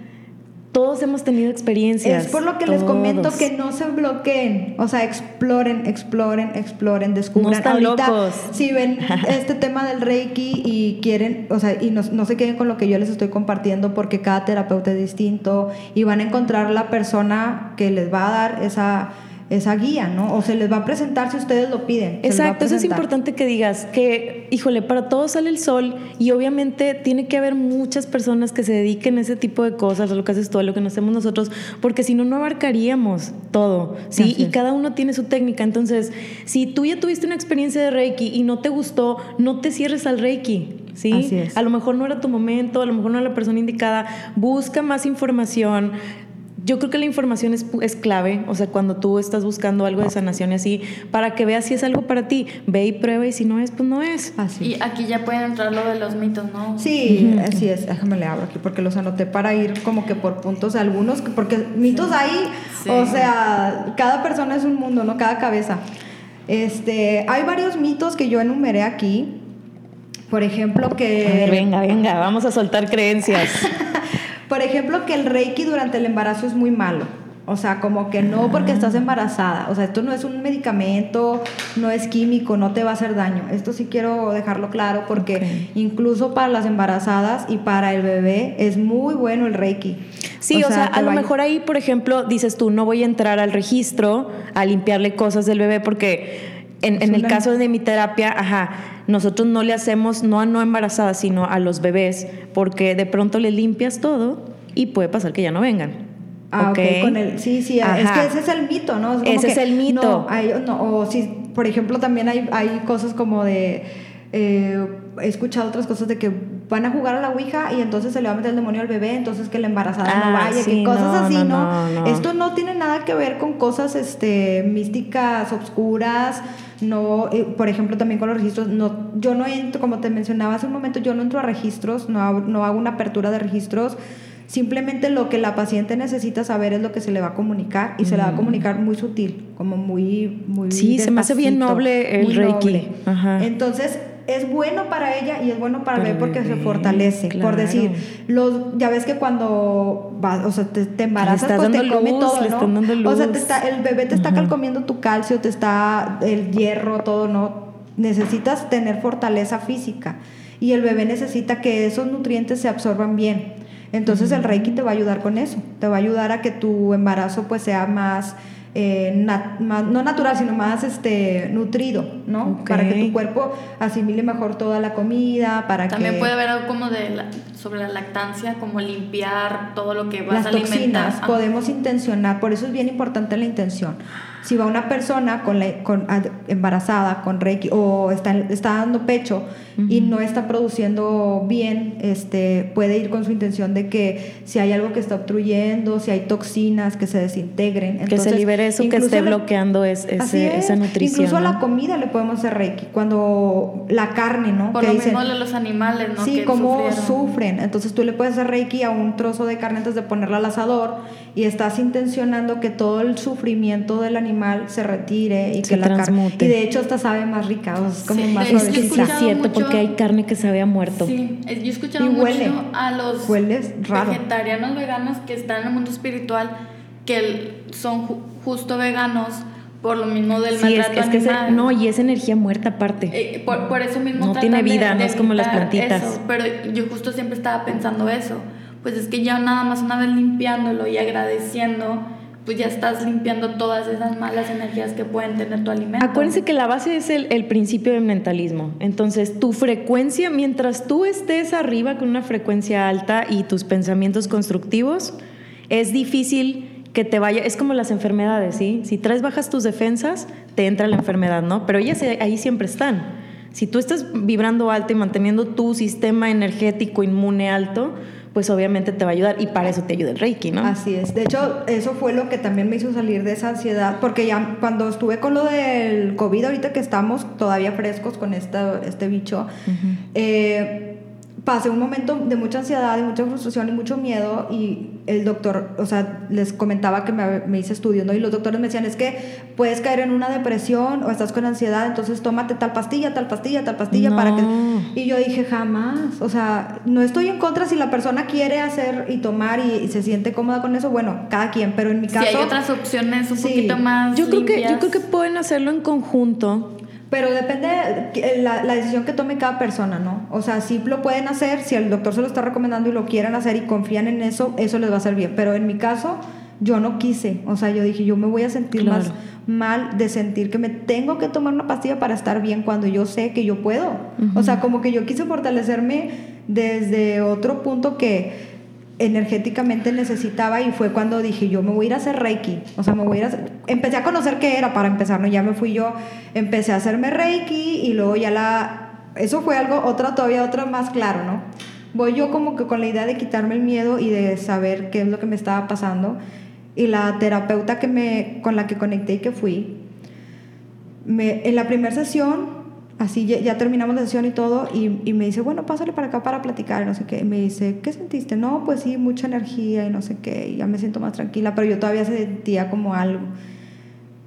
todos hemos tenido experiencias. Es por lo que les comento que no se bloqueen. O sea, exploren, exploren, exploren, descubran. No están locos. Si ven este tema del Reiki y quieren, o sea, y no, no, se queden con lo que yo les estoy compartiendo porque cada terapeuta es distinto y van a encontrar la persona que les va a dar esa esa guía, ¿no? O se les va a presentar si ustedes lo piden. Exacto, eso es importante que digas que, híjole, para todos sale el sol y obviamente tiene que haber muchas personas que se dediquen a ese tipo de cosas, a lo que haces tú, a lo que nos hacemos nosotros, porque si no, no abarcaríamos todo, ¿sí? y cada uno tiene su técnica. Entonces, si tú ya tuviste una experiencia de Reiki y no te gustó, no te cierres al Reiki. ¿Sí? Así es. A lo mejor no era tu momento, a lo mejor no era la persona indicada. Busca más información, yo creo que la información es, es, clave, o sea, cuando tú estás buscando algo de sanación y así, para que veas si es algo para ti, ve y prueba y si no es, pues no es. Así. Y aquí ya pueden entrar lo de los mitos, ¿no? Sí, así es, déjame le abro aquí porque los anoté para ir como que por puntos algunos, porque mitos hay, o sea, cada persona es un mundo, ¿no? Cada cabeza. Este, hay varios mitos que yo enumeré aquí. Por ejemplo, que... venga, venga, vamos a soltar creencias. Por ejemplo, que el reiki durante el embarazo es muy malo. O sea, como que no porque estás embarazada. O sea, esto no es un medicamento, no es químico, no te va a hacer daño. Esto sí quiero dejarlo claro porque incluso para las embarazadas y para el bebé es muy bueno el Reiki. Sí, o, sea, a lo mejor ahí, por ejemplo, dices tú, no voy a entrar al registro a limpiarle cosas del bebé porque en, en el caso de mi terapia, ajá, nosotros no le hacemos, no a no embarazadas, sino a los bebés, porque de pronto le limpias todo y puede pasar que ya no vengan. Ah, ok, con el, sí, sí, es que ese es el mito, ¿no? ese es el mito. No, o si, por ejemplo, también hay, hay cosas como de, eh, he escuchado otras cosas de que van a jugar a la Ouija y entonces se le va a meter el demonio al bebé, entonces que la embarazada no ah, vaya, que cosas así, no, Esto no tiene nada que ver con cosas este, místicas, obscuras, no, eh, por ejemplo, también con los registros, no, yo no entro, como te mencionaba hace un momento, yo no entro a registros, no no hago una apertura de registros, simplemente lo que la paciente necesita saber es lo que se le va a comunicar y se le va a comunicar muy sutil, como muy, muy Sí, se me hace bien noble el Reiki. Entonces, es bueno para ella y es bueno para el bebé porque se fortalece. Por decir, los, ya ves que cuando vas, o sea, te, embarazas, pues te come todo, ¿no? O sea, te está, el bebé te está calcomiendo tu calcio, te está el hierro, todo, ¿no? Necesitas tener fortaleza física y el bebé necesita que esos nutrientes se absorban bien. Entonces el Reiki te va a ayudar con eso, te va a ayudar a que tu embarazo pues sea más eh, no natural, sino más este, nutrido, ¿no? Para que tu cuerpo asimile mejor toda la comida, para También puede haber algo como de sobre la lactancia, como limpiar todo lo que vas a alimentar. Ah. podemos intencionar, por eso es bien importante la intención. Si va una persona con, la, con embarazada con Reiki o está, está dando pecho y no está produciendo bien, este, puede ir con su intención de que si hay algo que está obstruyendo, si hay toxinas que se desintegren. que se libere eso que esté bloqueando es, esa nutrición. Incluso a la comida le podemos hacer Reiki. Cuando la carne, ¿no? Por lo mismo de los animales, ¿no? Sí, como sufren. Entonces tú le puedes hacer Reiki a un trozo de carne antes de ponerla al asador y estás intencionando que todo el sufrimiento del animal se retire y que la carne y de hecho hasta sabe más rica, es como más suave. Sí, es cierto, porque hay carne que sabe a muerto. Sí, yo he escuchado mucho a los vegetarianos veganos que están en el mundo espiritual que son justo veganos por lo mismo del sí, maltrato es, es que no, y es energía muerta aparte. Eh, por, eso mismo no tiene vida, no es como las plantitas. pero yo justo siempre estaba pensando eso pues es que ya nada más una vez limpiándolo y agradeciendo, pues ya estás limpiando todas esas malas energías que pueden tener tu alimento. Acuérdense que la base es el, el, principio del mentalismo. Entonces, tu frecuencia, mientras tú estés arriba con una frecuencia alta y tus pensamientos constructivos, es difícil que te vaya, es como las enfermedades, ¿sí? Si traes bajas tus defensas, te entra la enfermedad, ¿no? Pero ellas ahí siempre están. Si tú estás vibrando alto y manteniendo tu sistema energético inmune alto, pues obviamente te va a ayudar y para eso te ayuda el Reiki, ¿no? Así es. De hecho, eso fue lo que también me hizo salir de esa ansiedad, porque ya cuando estuve con lo del COVID, ahorita que estamos todavía frescos con esta, este bicho, eh, pasé un momento de mucha ansiedad, de mucha frustración y mucho miedo y el doctor, o sea, les comentaba que me, me, hice estudios, ¿no? Y los doctores me decían, es que puedes caer en una depresión o estás con ansiedad, entonces tómate tal pastilla, tal pastilla, tal pastilla para que... Y yo dije, jamás, o sea, no estoy en contra si la persona quiere hacer y tomar y, se siente cómoda con eso, bueno, cada quien, pero en mi caso... Si hay otras opciones un poquito más yo creo que Yo creo que pueden hacerlo en conjunto pero depende de la, la, decisión que tome cada persona, ¿no? O sea, sí lo pueden hacer, si el doctor se lo está recomendando y lo quieren hacer y confían en eso, eso les va a hacer bien. Pero en mi caso, yo no quise, o sea, yo dije, yo me voy a sentir más mal de sentir que me tengo que tomar una pastilla para estar bien cuando yo sé que yo puedo. O sea, como que yo quise fortalecerme desde otro punto que energéticamente necesitaba y fue cuando dije, yo me voy a ir a hacer Reiki. O sea, me voy a ir a Empecé a conocer qué era para empezar, ¿no? Ya me fui yo, empecé a hacerme Reiki y luego ya la... Eso fue algo, otra todavía, otra más claro, ¿no? Voy yo como que con la idea de quitarme el miedo y de saber qué es lo que me estaba pasando. Y la terapeuta que me, con la que conecté y que fui, en la primera sesión así ya, terminamos la sesión y todo, y, me dice, bueno, pásale para acá para platicar, y no sé qué. Y me dice, ¿qué sentiste? No, pues sí, mucha energía y no sé qué, y ya me siento más tranquila, pero yo todavía sentía como algo.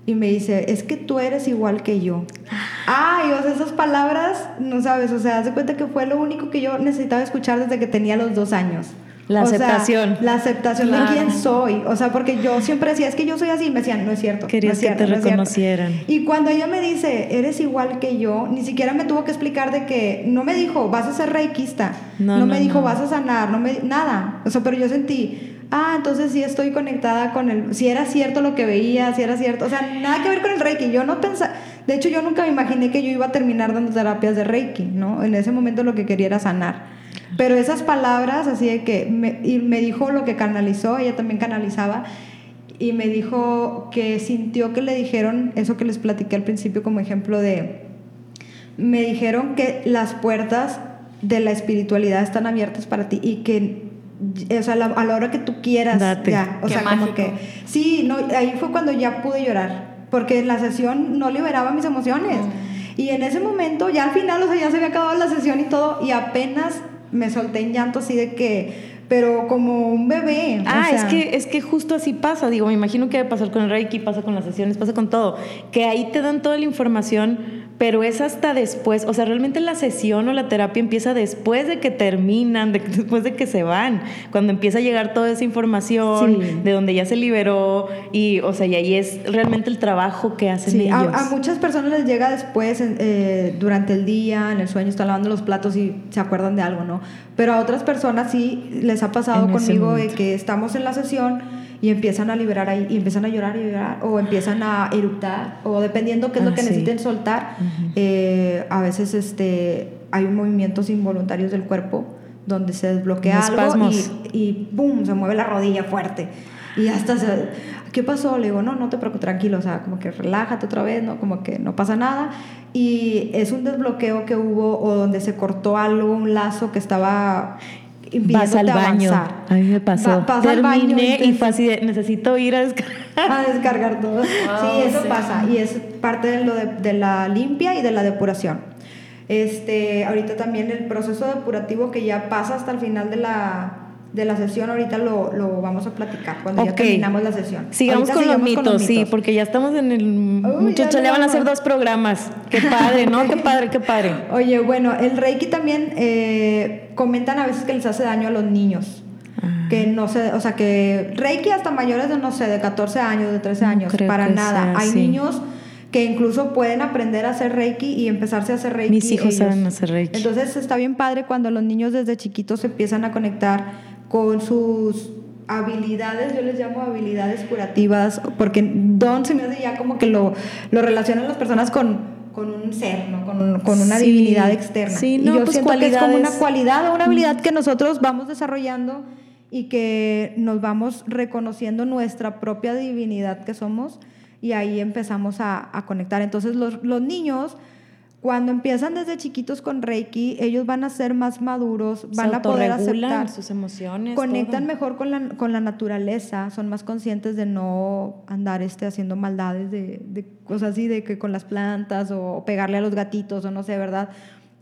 Y me dice, es que tú eres igual que yo. Ay, o sea, esas palabras, no sabes, o sea, hace cuenta que fue lo único que yo necesitaba escuchar desde que tenía los dos años. La aceptación. la aceptación de quién soy. O sea, porque yo siempre decía, es que yo soy así. Y me decían, no es cierto. Querías que te reconocieran. Y cuando ella me dice, eres igual que yo, ni siquiera me tuvo que explicar de que, no me dijo, vas a ser reikista. No, me dijo, vas a sanar. No me, nada. O sea, pero yo sentí, ah, entonces sí estoy conectada con el, si era cierto lo que veía, si era cierto. O sea, nada que ver con el reiki. Yo no pensaba, de hecho, yo nunca me imaginé que yo iba a terminar dando terapias de reiki, ¿no? En ese momento lo que quería era sanar. Pero esas palabras, así de que, me, y me dijo lo que canalizó, ella también canalizaba, y me dijo que sintió que le dijeron eso que les platiqué al principio como ejemplo de, me dijeron que las puertas de la espiritualidad están abiertas para ti y que o sea, a la hora que tú quieras ya, o sea, como que sí, no, ahí fue cuando ya pude llorar, porque en la sesión no liberaba mis emociones. Mm. Y en ese momento, ya al final, o sea, ya se había acabado la sesión y todo, y apenas me solté en llanto así de que, pero como un bebé. Ah, es, que, es que justo así pasa, digo, me imagino que debe pasar con el Reiki, pasa con las sesiones, pasa con todo, que ahí te dan toda la información pero es hasta después, o sea, realmente la sesión o la terapia empieza después de que terminan, después de que se van, cuando empieza a llegar toda esa información de donde ya se liberó y, o sea, y ahí es realmente el trabajo que hacen ellos. A, a, muchas personas les llega después, eh, durante el día, en el sueño, están lavando los platos y se acuerdan de algo, ¿no? Pero a otras personas sí les ha pasado conmigo de que estamos en la sesión y empiezan a liberar ahí, y empiezan a llorar y llorar, o empiezan a eructar, o dependiendo qué es lo ah, que necesiten soltar, eh, a veces este, hay movimientos involuntarios del cuerpo donde se desbloquea algo y, y ¡pum! se mueve la rodilla fuerte. Y hasta se, ¿qué pasó? Le digo, no, no te preocupes, tranquilo, o sea, como que relájate otra vez, ¿no? Como que no pasa nada. Y es un desbloqueo que hubo o donde se cortó algo, un lazo que estaba vas al baño. A mí me pasó. Terminé y fue así necesito ir a descargar. A descargar todo. sí, eso pasa. Y es parte de, lo de, la limpia y de la depuración. Este, ahorita también el proceso depurativo que ya pasa hasta el final de la, de la sesión, ahorita lo, lo vamos a platicar cuando ya terminamos la sesión. Sigamos, con, los mitos, sí, porque ya estamos en el... Muchachos, le van a hacer dos programas. Qué padre, ¿no? qué padre, qué padre. Oye, bueno, el Reiki también eh, comentan a veces que les hace daño a los niños. Ah. Que no sé, o sea, que Reiki hasta mayores de, no sé, de 14 años, de 13 años, para nada. Hay niños que incluso pueden aprender a hacer Reiki y empezarse a hacer Reiki. Mis hijos saben hacer Reiki. Entonces está bien padre cuando los niños desde chiquitos se empiezan a conectar con sus habilidades, yo les llamo habilidades curativas, porque don se me hace ya como que lo, lo relacionan las personas con, con un ser, ¿no? con, con una divinidad externa. Sí, no, y yo pues siento que es como una cualidad o una habilidad que nosotros vamos desarrollando y que nos vamos reconociendo nuestra propia divinidad que somos y ahí empezamos a, a conectar. Entonces los, los niños cuando empiezan desde chiquitos con Reiki, ellos van a ser más maduros, van a poder aceptar sus emociones, conectan mejor con la, con la naturaleza, son más conscientes de no andar este, haciendo maldades de, de cosas así, de que con las plantas o pegarle a los gatitos o no sé, ¿verdad?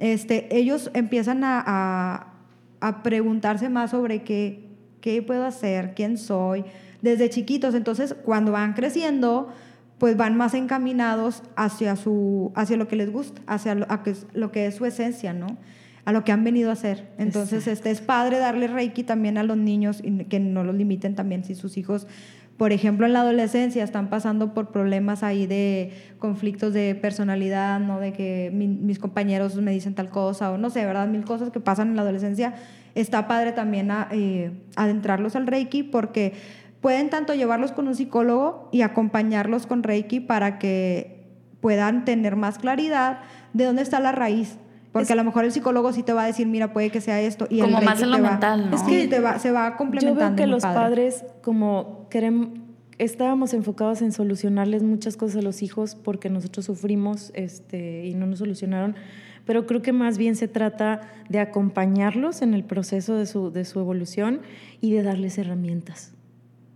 Este, ellos empiezan a, a, a preguntarse más sobre qué, qué puedo hacer, quién soy, desde chiquitos. Entonces, cuando van creciendo, pues van más encaminados hacia, su, hacia lo que les gusta, hacia lo, a que, lo que es su esencia, ¿no? A lo que han venido a hacer. Entonces, este es padre darle Reiki también a los niños y que no los limiten también si sus hijos, por ejemplo, en la adolescencia están pasando por problemas ahí de conflictos de personalidad, ¿no? De que mis compañeros me dicen tal cosa o no sé, ¿verdad? Mil cosas que pasan en la adolescencia. Está padre también a, eh, adentrarlos al Reiki porque pueden tanto llevarlos con un psicólogo y acompañarlos con Reiki para que puedan tener más claridad de dónde está la raíz. Porque a lo mejor el psicólogo sí te va a decir, mira, puede que sea esto. Y como el más en lo mental, ¿no? Es que te va, se va complementando. Yo veo que los padres, como queremos, estábamos enfocados en solucionarles muchas cosas a los hijos porque nosotros sufrimos este, y no nos solucionaron pero creo que más bien se trata de acompañarlos en el proceso de su, de su evolución y de darles herramientas.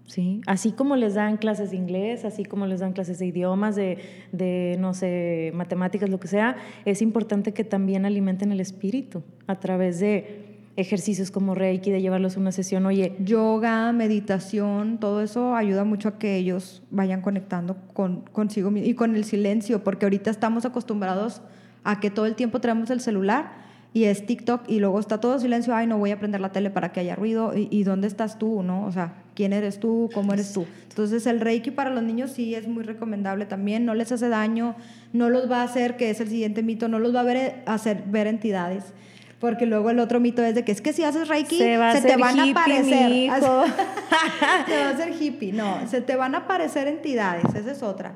¿Sí? Así como les dan clases de inglés, así como les dan clases de idiomas, de, de, no sé, matemáticas, lo que sea, es importante que también alimenten el espíritu a través de ejercicios como Reiki, de llevarlos a una sesión, oye. Yoga, meditación, todo eso ayuda mucho a que ellos vayan conectando con, consigo y con el silencio, porque ahorita estamos acostumbrados a que todo el tiempo traemos el celular y es TikTok y luego está todo silencio, ay, no voy a prender la tele para que haya ruido, y, dónde estás tú, ¿no? O sea, ¿quién eres tú? ¿Cómo eres tú? Entonces el Reiki para los niños sí es muy recomendable también, no les hace daño, no los va a hacer, que es el siguiente mito, no los va a ver, hacer ver entidades. Porque luego el otro mito es de que es que si haces Reiki, se, te van a aparecer. se va a hacer hippie. No, se te van a aparecer entidades, esa es otra.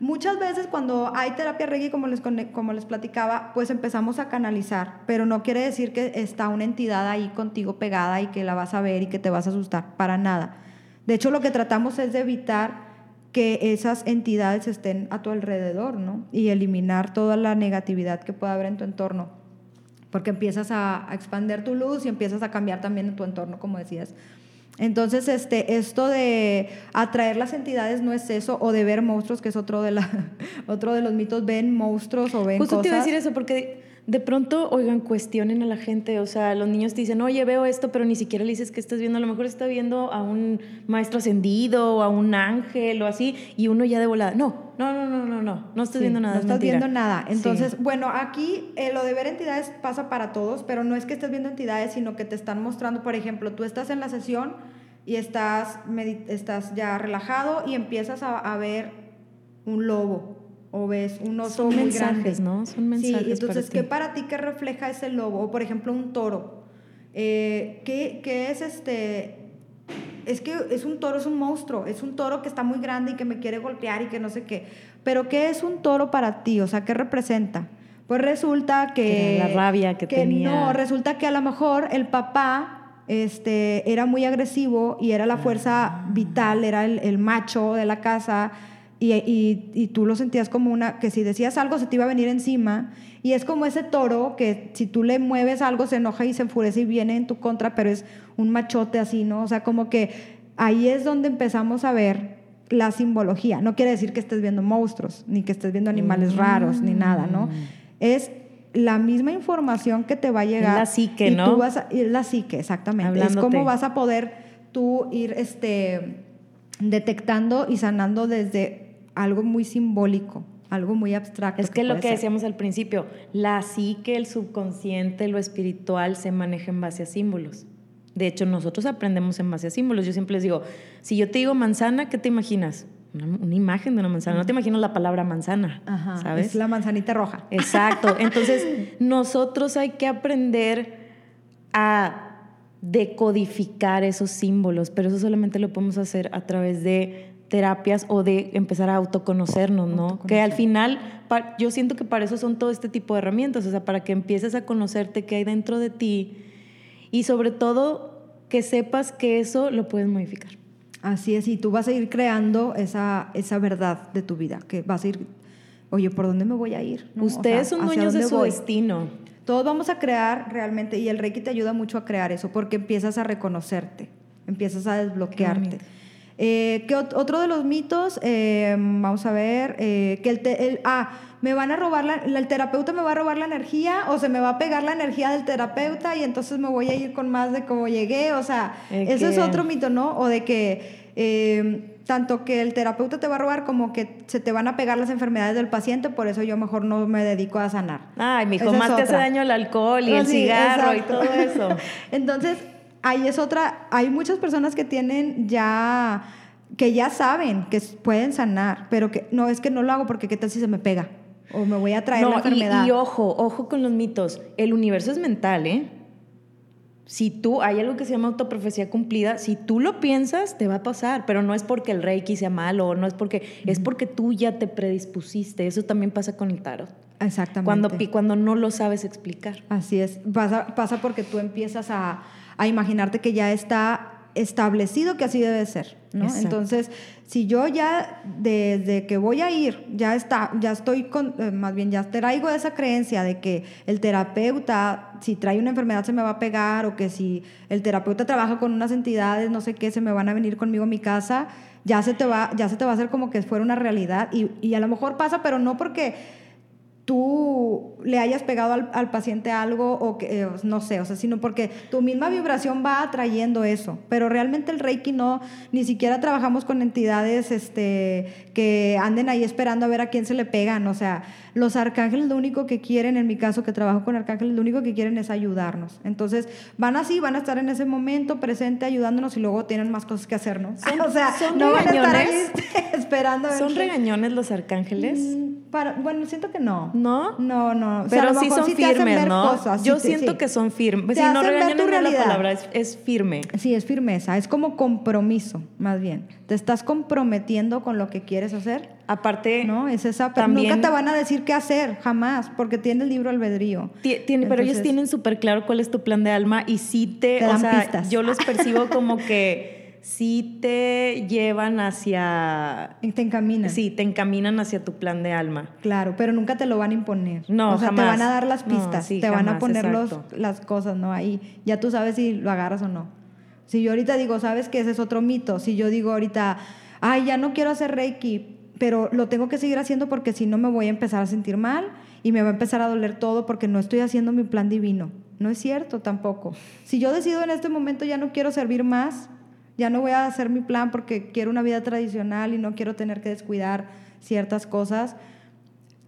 Muchas veces cuando hay terapia Reiki, como les, como les platicaba, pues empezamos a canalizar, pero no quiere decir que está una entidad ahí contigo pegada y que la vas a ver y que te vas a asustar, para nada. De hecho, lo que tratamos es de evitar que esas entidades estén a tu alrededor, ¿no? Y eliminar toda la negatividad que pueda haber en tu entorno, porque empiezas a, a expandir tu luz y empiezas a cambiar también tu entorno, como decías. Entonces, este, esto de atraer las entidades no es eso, o de ver monstruos, que es otro de, la, otro de los mitos, ven monstruos o ven Justo cosas. te iba a decir eso, porque de pronto, oigan, cuestionen a la gente, o sea, los niños te dicen, oye, veo esto, pero ni siquiera le dices que estás viendo, a lo mejor está viendo a un maestro ascendido, o a un ángel, o así, y uno ya de volada, no, no, no, no, no, no, no estás viendo nada. No estás viendo nada. Entonces, bueno, aquí eh, lo de ver entidades pasa para todos, pero no es que estés viendo entidades, sino que te están mostrando, por ejemplo, tú estás en la sesión y estás, estás ya relajado y empiezas a, a ver un lobo o ves un oso Son mensajes, ¿no? Son mensajes. Sí, entonces, ¿qué para ti que refleja ese lobo? O, por ejemplo, un toro. Eh, ¿qué, ¿Qué es este...? Es que es un toro, es un monstruo, es un toro que está muy grande y que me quiere golpear y que no sé qué. Pero ¿qué es un toro para ti? O sea, ¿qué representa? Pues resulta que... la rabia que, que tenía. No, resulta que a lo mejor el papá este, era muy agresivo y era la fuerza ah. vital, era el, el macho de la casa y, tú lo sentías como una, que si decías algo se te iba a venir encima. Y es como ese toro que si tú le mueves algo se enoja y se enfurece y viene en tu contra, pero es un machote así, ¿no? O sea, como que ahí es donde empezamos a ver la simbología. No quiere decir que estés viendo monstruos, ni que estés viendo animales raros, ni nada, ¿no? Mm. Es la misma información que te va a llegar. La psique, ¿no? vas es la psique, exactamente. Es cómo vas a poder tú ir este, detectando y sanando desde algo muy simbólico, algo muy abstracto. Es que, lo que decíamos al principio, la psique, el subconsciente, lo espiritual se maneja en base a símbolos. De hecho, nosotros aprendemos en base a símbolos. Yo siempre les digo, si yo te digo manzana, ¿qué te imaginas? Una, imagen de una manzana. No te imaginas la palabra manzana, ¿sabes? Es la manzanita roja. Exacto. Entonces, nosotros hay que aprender a decodificar esos símbolos, pero eso solamente lo podemos hacer a través de terapias o de empezar a autoconocernos, ¿no? Que al final, yo siento que para eso son todo este tipo de herramientas, o sea, para que empieces a conocerte qué hay dentro de ti y sobre todo que sepas que eso lo puedes modificar. Así es, y tú vas a ir creando esa, esa verdad de tu vida, que vas a ir, oye, ¿por dónde me voy a ir? Ustedes son dueños de su destino. Todos vamos a crear realmente, y el Reiki te ayuda mucho a crear eso, porque empiezas a reconocerte, empiezas a desbloquearte. Eh, ¿qué otro de los mitos, eh, vamos a ver, eh, que el, ah, me van a robar, la, el terapeuta me va a robar la energía o se me va a pegar la energía del terapeuta y entonces me voy a ir con más de cómo llegué, o sea, eso es otro mito, ¿no? O de que eh, tanto que el terapeuta te va a robar como que se te van a pegar las enfermedades del paciente, por eso yo mejor no me dedico a sanar. Ay, mi hijo, más te hace daño el alcohol y el cigarro y todo eso. entonces, ahí es otra, hay muchas personas que tienen ya, que ya saben que pueden sanar, pero que no, es que no lo hago porque qué tal si se me pega o me voy a traer la enfermedad. Y, y ojo, ojo con los mitos, el universo es mental, ¿eh? si tú, hay algo que se llama autoprofecía cumplida, si tú lo piensas, te va a pasar, pero no es porque el reiki sea malo, no es porque, es porque tú ya te predispusiste. Eso también pasa con el tarot. Exactamente. Cuando, cuando no lo sabes explicar. Así es. Pasa, pasa porque tú empiezas a, a imaginarte que ya está establecido que así debe ser, ¿no? Entonces, si yo ya desde que voy a ir, ya está, ya estoy con, eh, más bien ya traigo esa creencia de que el terapeuta, si trae una enfermedad se me va a pegar o que si el terapeuta trabaja con unas entidades, no sé qué, se me van a venir conmigo a mi casa, ya se te va, ya se te va a hacer como que fuera una realidad y, y a lo mejor pasa, pero no porque tú le hayas pegado al, paciente algo o que, eh, no sé, o sea, sino porque tu misma vibración va atrayendo eso. Pero realmente el Reiki no, ni siquiera trabajamos con entidades este, que anden ahí esperando a ver a quién se le pegan. O sea, los arcángeles lo único que quieren, en mi caso que trabajo con arcángeles, lo único que quieren es ayudarnos. Entonces, van así, van a estar en ese momento presente ayudándonos y luego tienen más cosas que hacernos. o sea, ¿son no van a estar ahí esperando. ¿Son regañones los arcángeles? Mm, para, bueno, siento que no. ¿No? No, no. Pero sí son firmes, ¿no? Yo siento que son firmes. Si no regañones no la palabra, es, es firme. Sí, es firmeza. Es como compromiso, más bien. Te estás comprometiendo con lo que quieres hacer Aparte, no, es esa, pero nunca te van a decir qué hacer, jamás, porque tiene el libro albedrío. Tiene, pero ellos tienen súper claro cuál es tu plan de alma y sí te, o sea, yo los percibo como que sí te llevan hacia... Te encaminan. Sí, te encaminan hacia tu plan de alma. Claro, pero nunca te lo van a imponer. No, O sea, te van a dar las pistas, te van a poner los, las cosas, ¿no? Ahí ya tú sabes si lo agarras o no. Si yo ahorita digo, ¿sabes que Ese es otro mito. Si yo digo ahorita, ay, ya no quiero hacer Reiki, pero lo tengo que seguir haciendo porque si no me voy a empezar a sentir mal y me va a empezar a doler todo porque no estoy haciendo mi plan divino. No es cierto tampoco. Si yo decido en este momento ya no quiero servir más, ya no voy a hacer mi plan porque quiero una vida tradicional y no quiero tener que descuidar ciertas cosas,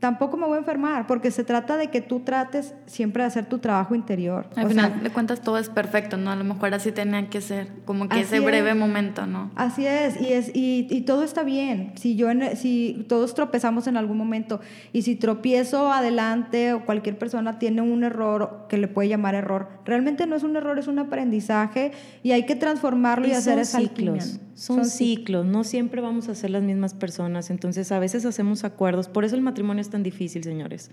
tampoco me voy a enfermar, porque se trata de que tú trates siempre de hacer tu trabajo interior. Al final de cuentas todo es perfecto, ¿no? A lo mejor así tenía que ser, como que ese breve momento, ¿no? Así es, y, es y, y, todo está bien. Si, yo si todos tropezamos en algún momento, y si tropiezo adelante o cualquier persona tiene un error que le puede llamar error, realmente no es un error, es un aprendizaje, y hay que transformarlo y, hacer esa ciclos. Son, son ciclos, no siempre vamos a ser las mismas personas, entonces a veces hacemos acuerdos, por eso el matrimonio es tan difícil, señores,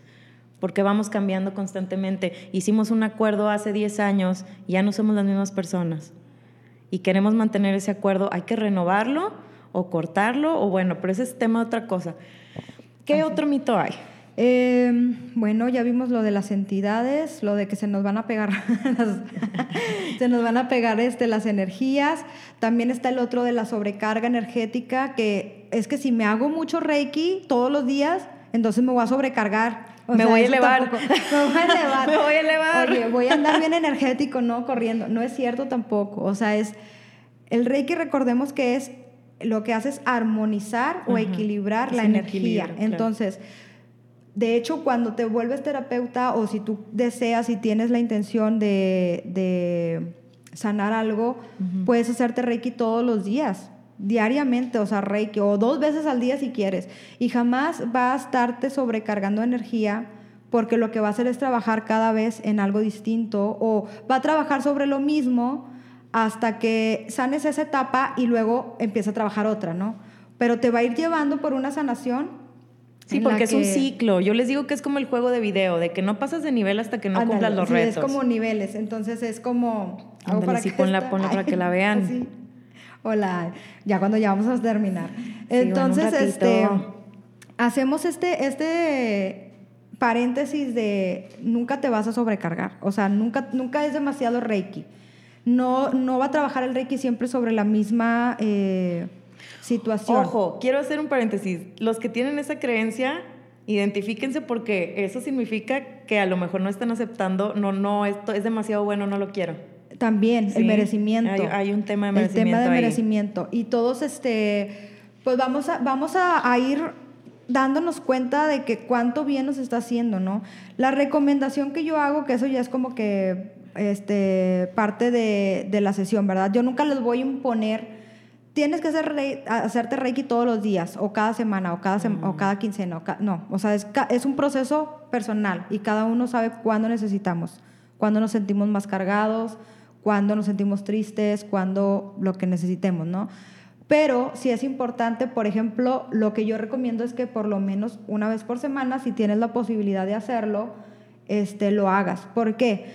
porque vamos cambiando constantemente. Hicimos un acuerdo hace 10 años ya no somos las mismas personas y queremos mantener ese acuerdo, hay que renovarlo o cortarlo o bueno, pero ese es tema de otra cosa. ¿Qué otro mito hay? Em, bueno, ya vimos lo de las entidades, lo de que se nos van a pegar, se nos van a pegar este, las energías. También está el otro de la sobrecarga energética, que es que si me hago mucho reiki todos los días, entonces me voy a sobrecargar. me, voy a elevar. me voy a elevar. me voy a elevar. Oye, voy a andar bien energético, no corriendo. No es cierto tampoco. O sea, es el reiki, recordemos que es lo que hace es armonizar o equilibrar la energía. Entonces, de hecho, cuando te vuelves terapeuta o si tú deseas y tienes la intención de, sanar algo, puedes hacerte Reiki todos los días, diariamente, o sea, Reiki, o dos veces al día si quieres. Y jamás va a estarte sobrecargando energía porque lo que va a hacer es trabajar cada vez en algo distinto o va a trabajar sobre lo mismo hasta que sanes esa etapa y luego empieza a trabajar otra, ¿no? Pero te va a ir llevando por una sanación Sí, porque es un ciclo. Yo les digo que es como el juego de video, de que no pasas de nivel hasta que no cumplas los retos. Es como niveles, entonces es como. para sí, ponla, ponla para que la vean. Hola, ya cuando ya vamos a terminar. entonces, este, hacemos este, este paréntesis de nunca te vas a sobrecargar. O sea, nunca, nunca es demasiado Reiki. No, no va a trabajar el Reiki siempre sobre la misma. Eh, situación. Ojo, quiero hacer un paréntesis. Los que tienen esa creencia, identifíquense porque eso significa que a lo mejor no están aceptando, no, no, esto es demasiado bueno, no lo quiero. También, el merecimiento. Hay, un tema de merecimiento. El tema de merecimiento. Y todos, este, pues vamos a, vamos a, ir dándonos cuenta de que cuánto bien nos está haciendo, ¿no? La recomendación que yo hago, que eso ya es como que este, parte de, de la sesión, ¿verdad? Yo nunca les voy a imponer tienes que hacer hacerte Reiki todos los días, o cada semana, o cada, o cada quincena. no, o sea, es, es, un proceso personal y cada uno sabe cuándo necesitamos, cuándo nos sentimos más cargados, cuando nos sentimos tristes, cuando lo que necesitemos, ¿no? Pero si es importante, por ejemplo, lo que yo recomiendo es que por lo menos una vez por semana, si tienes la posibilidad de hacerlo, este, lo hagas. ¿Por qué?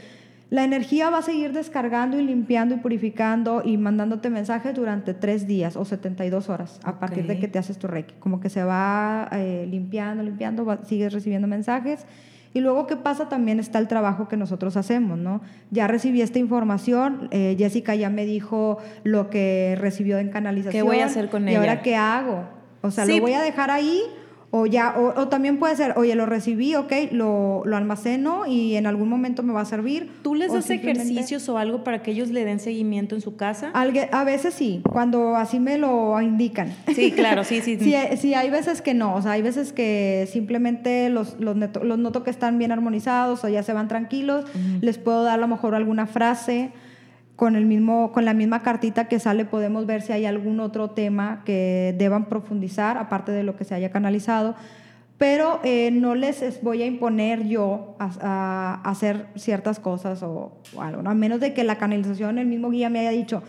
La energía va a seguir descargando y limpiando y purificando y mandándote mensajes durante tres días o 72 horas a partir de que te haces tu reiki. Como que se va eh, limpiando, limpiando, sigues recibiendo mensajes. Y luego, ¿qué pasa? También está el trabajo que nosotros hacemos, ¿no? Ya recibí esta información, eh, Jessica ya me dijo lo que recibió en canalización. ¿Qué voy a hacer con ella? ¿Y ahora qué hago? O sea, ¿lo voy a dejar ahí o ya, o, también puede ser, oye, lo recibí, ok, lo, lo, almaceno y en algún momento me va a servir. ¿Tú les das ejercicios o algo para que ellos le den seguimiento en su casa? a veces sí, cuando así me lo indican. Sí, claro, sí, sí. sí, sí, hay veces que no, o sea, hay veces que simplemente los, los, los noto que están bien armonizados o ya se van tranquilos, les puedo dar a lo mejor alguna frase con, el mismo, con la misma cartita que sale podemos ver si hay algún otro tema que deban profundizar, aparte de lo que se haya canalizado. Pero eh, no les voy a imponer yo a, hacer ciertas cosas o, algo, a menos de que la canalización, el mismo guía me haya dicho,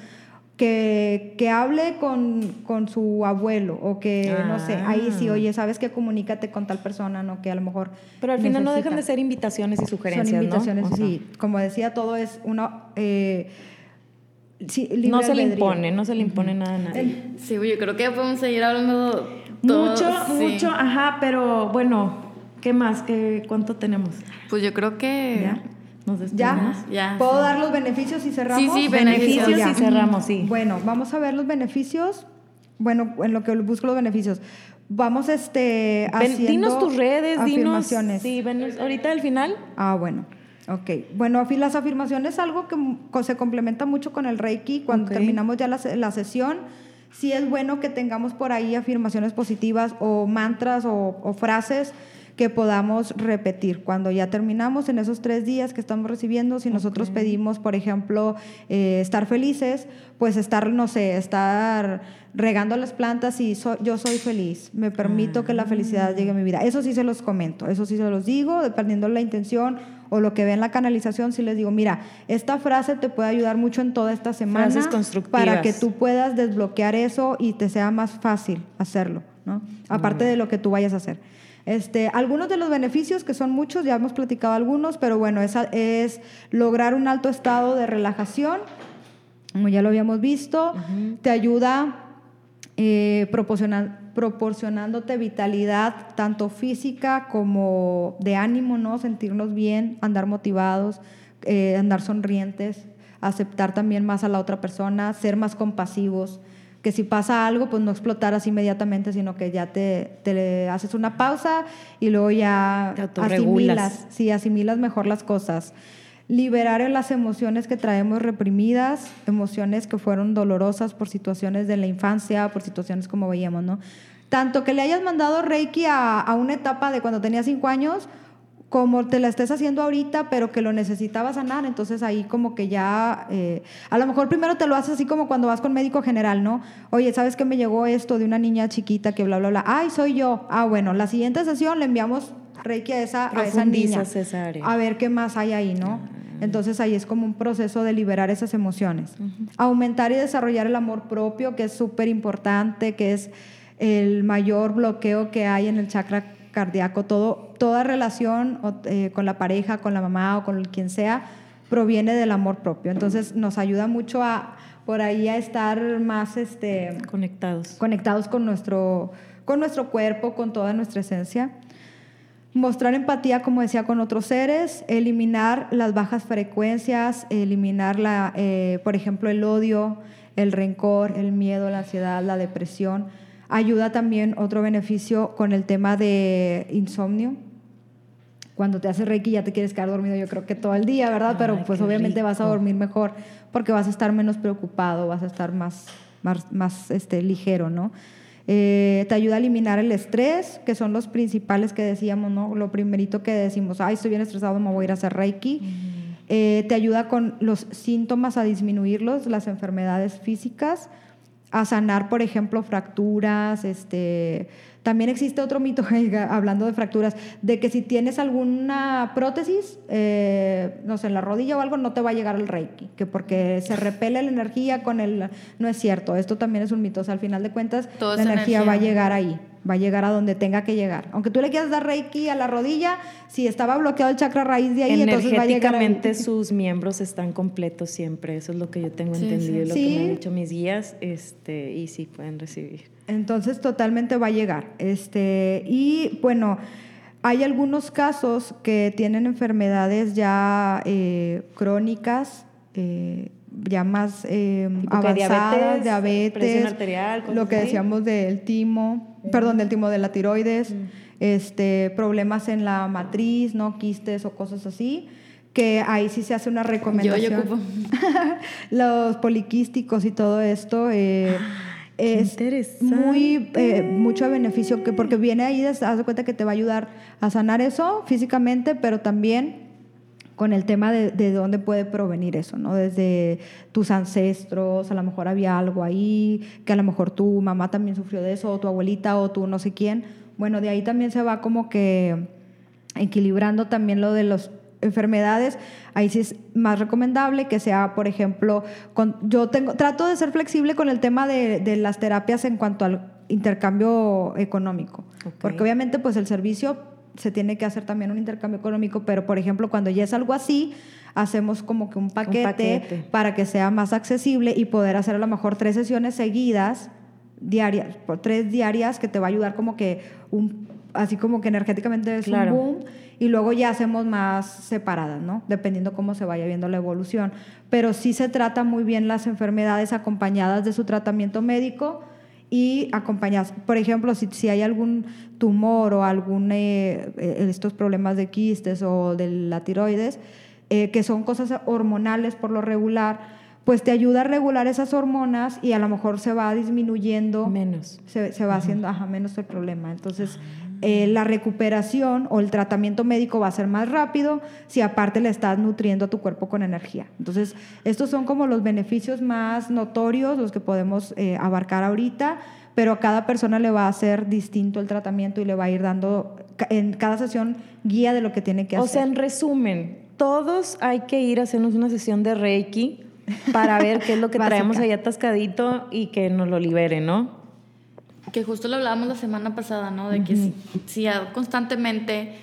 que, que, hable con, con, su abuelo o que, no sé, ahí sí, ah. oye, sabes que comunícate con tal persona, ¿no? Que a lo mejor... Pero al final no dejan de ser invitaciones y sugerencias, Son invitaciones, sí. Como decía, todo es una... Eh, no se le impone, no se le impone nada a nadie. Sí, yo creo que podemos seguir hablando mucho, mucho, ajá, pero bueno, ¿qué más? ¿Qué, ¿Cuánto tenemos? Pues yo creo que ya. Nos ¿Ya? ya ¿Puedo dar los beneficios y cerramos? Sí, sí, beneficios, y cerramos, sí. Bueno, vamos a ver los beneficios. Bueno, en lo que busco los beneficios. Vamos este, haciendo Dinos tus redes, afirmaciones. dinos. Sí, ahorita al final. Ah, bueno. Ok, bueno, las afirmaciones es algo que se complementa mucho con el Reiki. Cuando terminamos ya la, la, sesión, sí es bueno que tengamos por ahí afirmaciones positivas o mantras o, frases que podamos repetir. Cuando ya terminamos en esos tres días que estamos recibiendo, si nosotros pedimos, por ejemplo, eh, estar felices, pues estar, no sé, estar regando las plantas y yo soy feliz, me permito que la felicidad llegue a mi vida. Eso sí se los comento, eso sí se los digo, dependiendo de la intención o lo que ve en la canalización, si les digo, mira, esta frase te puede ayudar mucho en toda esta semana para que tú puedas desbloquear eso y te sea más fácil hacerlo, ¿no? Aparte de lo que tú vayas a hacer. Este, algunos de los beneficios, que son muchos, ya hemos platicado algunos, pero bueno, es, es lograr un alto estado de relajación, como ya lo habíamos visto, te ayuda eh, proporcionándote vitalidad tanto física como de ánimo, ¿no? Sentirnos bien, andar motivados, eh, andar sonrientes, aceptar también más a la otra persona, ser más compasivos, que si pasa algo, pues no explotar así inmediatamente, sino que ya te, te haces una pausa y luego ya asimilas, sí, asimilas mejor las cosas liberar las emociones que traemos reprimidas, emociones que fueron dolorosas por situaciones de la infancia, por situaciones como veíamos, ¿no? Tanto que le hayas mandado Reiki a, a una etapa de cuando tenía cinco años, como te la estés haciendo ahorita, pero que lo necesitaba sanar, entonces ahí como que ya, eh, a lo mejor primero te lo haces así como cuando vas con médico general, ¿no? Oye, ¿sabes que me llegó esto de una niña chiquita que bla, bla, bla? Ay, soy yo. Ah, bueno, la siguiente sesión le enviamos Reiki a esa, a esa niña. A ver qué más hay ahí, ¿no? Entonces ahí es como un proceso de liberar esas emociones. Aumentar y desarrollar el amor propio, que es súper importante, que es el mayor bloqueo que hay en el chakra cardíaco. Todo, toda relación eh, con la pareja, con la mamá o con quien sea, proviene del amor propio. Entonces nos ayuda mucho a por ahí a estar más este, conectados. Conectados con nuestro, con nuestro cuerpo, con toda nuestra esencia. Mostrar empatía, como decía, con otros seres, eliminar las bajas frecuencias, eliminar, la, eh, por ejemplo, el odio, el rencor, el miedo, la ansiedad, la depresión. Ayuda también otro beneficio con el tema de insomnio. Cuando te hace reiki ya te quieres quedar dormido, yo creo que todo el día, ¿verdad? Pero pues obviamente vas a dormir mejor porque vas a estar menos preocupado, vas a estar más, más, más este, ligero, ¿no? Eh, te ayuda a eliminar el estrés, que son los principales que decíamos, ¿no? Lo primerito que decimos, ay, estoy bien estresado, me voy a ir a hacer Reiki. Eh, te ayuda con los síntomas a disminuirlos, las enfermedades físicas, a sanar, por ejemplo, fracturas, este, También existe otro mito, hablando de fracturas, de que si tienes alguna prótesis, eh, no sé, en la rodilla o algo, no te va a llegar el reiki, que porque se repele la energía con el... No es cierto, esto también es un mito, o sea, al final de cuentas, la energía, va a llegar ahí, va a llegar a donde tenga que llegar. Aunque tú le quieras dar reiki a la rodilla, si estaba bloqueado el chakra raíz de ahí, entonces va a llegar ahí. sus miembros están completos siempre, eso es lo que yo tengo entendido, lo que me han dicho mis guías, este, y sí pueden recibir. Entonces totalmente va a llegar. Este, y bueno, hay algunos casos que tienen enfermedades ya eh, crónicas, eh, ya más eh, avanzadas, diabetes, arterial, lo que decíamos del timo, perdón, del timo de la tiroides, este, problemas en la matriz, ¿no? quistes o cosas así que ahí sí se hace una recomendación. Yo, Los poliquísticos y todo esto. Eh, ah es muy eh, mucho beneficio que porque viene ahí haz de cuenta que te va a ayudar a sanar eso físicamente pero también con el tema de, de dónde puede provenir eso, ¿no? Desde tus ancestros, a lo mejor había algo ahí, que a lo mejor tu mamá también sufrió de eso, o tu abuelita, o tu no sé quién. Bueno, de ahí también se va como que equilibrando también lo de los enfermedades, ahí sí es más recomendable que sea, por ejemplo, con, yo tengo, trato de ser flexible con el tema de, de las terapias en cuanto al intercambio económico, porque obviamente pues el servicio se tiene que hacer también un intercambio económico, pero por ejemplo cuando ya es algo así, hacemos como que un paquete, un paquete, para que sea más accesible y poder hacer a lo mejor tres sesiones seguidas, diarias, por tres diarias, que te va a ayudar como que un, así como que energéticamente es un boom y luego ya hacemos más separadas, ¿no? Dependiendo cómo se vaya viendo la evolución. Pero sí se trata muy bien las enfermedades acompañadas de su tratamiento médico y acompañadas. Por ejemplo, si, si hay algún tumor o algún eh, eh, estos problemas de quistes o de la tiroides, eh, que son cosas hormonales por lo regular, pues te ayuda a regular esas hormonas y a lo mejor se va disminuyendo. Menos. Se, se va haciendo ajá, menos el problema. Entonces, eh, la recuperación o el tratamiento médico va a ser más rápido si aparte le estás nutriendo a tu cuerpo con energía. Entonces, estos son como los beneficios más notorios, los que podemos eh, abarcar ahorita, pero a cada persona le va a hacer distinto el tratamiento y le va a ir dando en cada sesión guía de lo que tiene que hacer. O sea, en resumen, todos hay que ir a hacernos una sesión de Reiki para ver qué es lo que traemos ahí atascadito y que nos lo libere, ¿no? Que justo lo hablábamos la semana pasada, ¿no? De que si, constantemente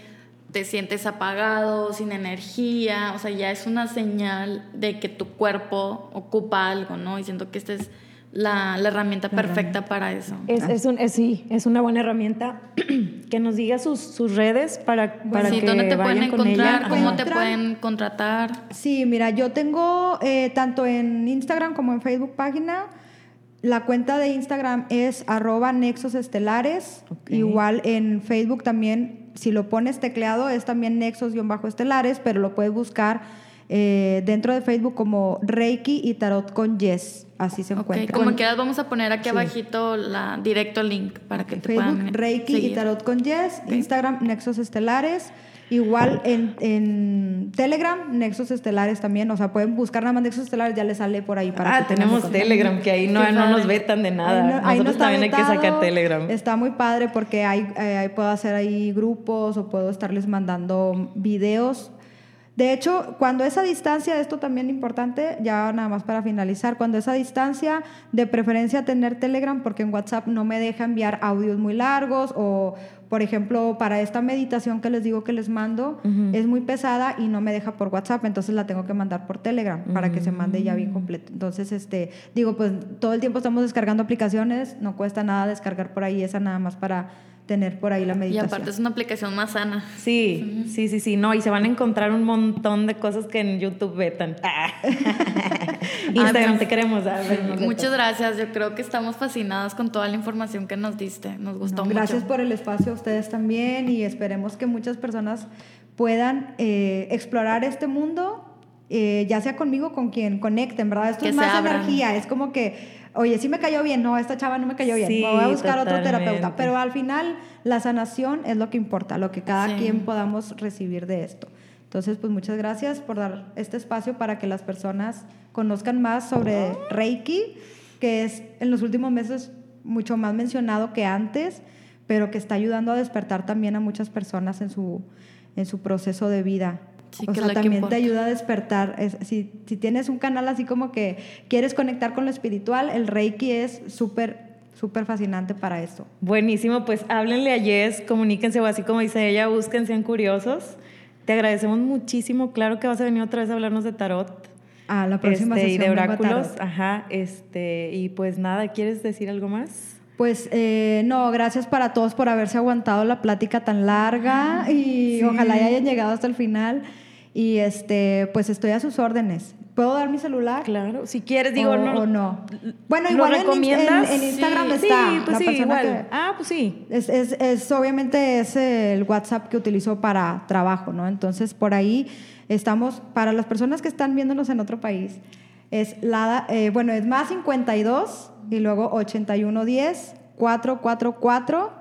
te sientes apagado, sin energía, o sea, ya es una señal de que tu cuerpo ocupa algo, ¿no? Y siento que esta es la, herramienta perfecta para eso. Es, un, sí, es una buena herramienta. que nos diga sus, sus redes para, para sí, dónde te pueden encontrar, cómo te pueden contratar. Sí, mira, yo tengo eh, tanto en Instagram como en Facebook página la cuenta de Instagram es arroba nexos estelares. Igual en Facebook también, si lo pones tecleado, es también nexos-estelares, pero lo puedes buscar eh, dentro de Facebook como Reiki y Tarot con Yes. Así se encuentra. Como quieras, vamos a poner aquí abajito la, directo link para que te Facebook, puedan Reiki y Tarot con Yes. Instagram, Nexos Estelares. Igual en, Telegram, Nexos Estelares también, o sea, pueden buscar nada más Nexos Estelares, ya les sale por ahí para Ah, tenemos Telegram, que ahí no, no nos vetan de nada. Ahí, no, también hay que sacar Telegram. Está muy padre porque hay, eh, puedo hacer ahí grupos o puedo estarles mandando videos de hecho, cuando esa distancia, esto también importante, ya nada más para finalizar, cuando esa distancia, de preferencia tener Telegram, porque en WhatsApp no me deja enviar audios muy largos o, por ejemplo, para esta meditación que les digo que les mando, es muy pesada y no me deja por WhatsApp, entonces la tengo que mandar por Telegram para que se mande ya bien completo. Entonces, este, digo, pues todo el tiempo estamos descargando aplicaciones, no cuesta nada descargar por ahí esa nada más para tener por ahí la meditación. Y aparte es una aplicación más sana. Sí, sí, sí, sí, no, y se van a encontrar un montón de cosas que en YouTube vetan. Instagram, te queremos. Muchas gracias, yo creo que estamos fascinadas con toda la información que nos diste, nos gustó mucho. Gracias por el espacio a ustedes también y esperemos que muchas personas puedan eh, explorar este mundo, eh, ya sea conmigo, con quien conecten, ¿verdad? Esto es más energía, es como que oye, sí me cayó bien, no, esta chava no me cayó bien, voy a buscar otro terapeuta. Pero al final la sanación es lo que importa, lo que cada quien podamos recibir de esto. Entonces, pues muchas gracias por dar este espacio para que las personas conozcan más sobre Reiki, que es en los últimos meses mucho más mencionado que antes, pero que está ayudando a despertar también a muchas personas en su, en su proceso de vida. O sea, también te ayuda a despertar. si, si tienes un canal así como que quieres conectar con lo espiritual, el Reiki es súper súper fascinante para esto. Buenísimo, pues háblenle a Jess, comuníquense o así como dice ella, busquen, sean curiosos. Te agradecemos muchísimo, claro que vas a venir otra vez a hablarnos de tarot. Ah, la próxima este, Y de oráculos, ajá, este, y pues nada, ¿quieres decir algo más? Pues eh, no, gracias para todos por haberse aguantado la plática tan larga y ojalá ya hayan llegado hasta el final. Y este, pues estoy a sus órdenes. ¿Puedo dar mi celular? Claro, si quieres, digo, no. no. Bueno, igual recomiendas? En, Instagram está. Sí, pues sí, igual. ah, pues sí. Es, es, es, obviamente es el WhatsApp que utilizo para trabajo, ¿no? Entonces, por ahí estamos, para las personas que están viéndonos en otro país, es la, eh, bueno, es más 52 y luego 8110 444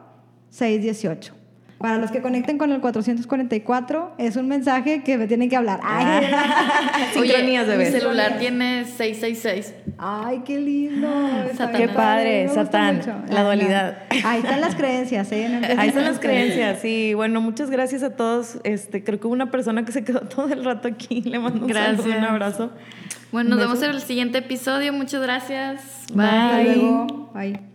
618. Para los que conecten con el 444, es un mensaje que me tienen que hablar. Ay, Sincronías de Mi celular tiene 666. Ay, qué lindo. Qué padre, Satán. La dualidad. Ahí están las creencias, ¿eh? Ahí están las creencias, sí. Bueno, muchas gracias a todos. Este, creo que hubo una persona que se quedó todo el rato aquí. Le mando un, gracias. un abrazo. Bueno, nos vemos en el siguiente episodio. Muchas gracias. Bye. Bye. Bye.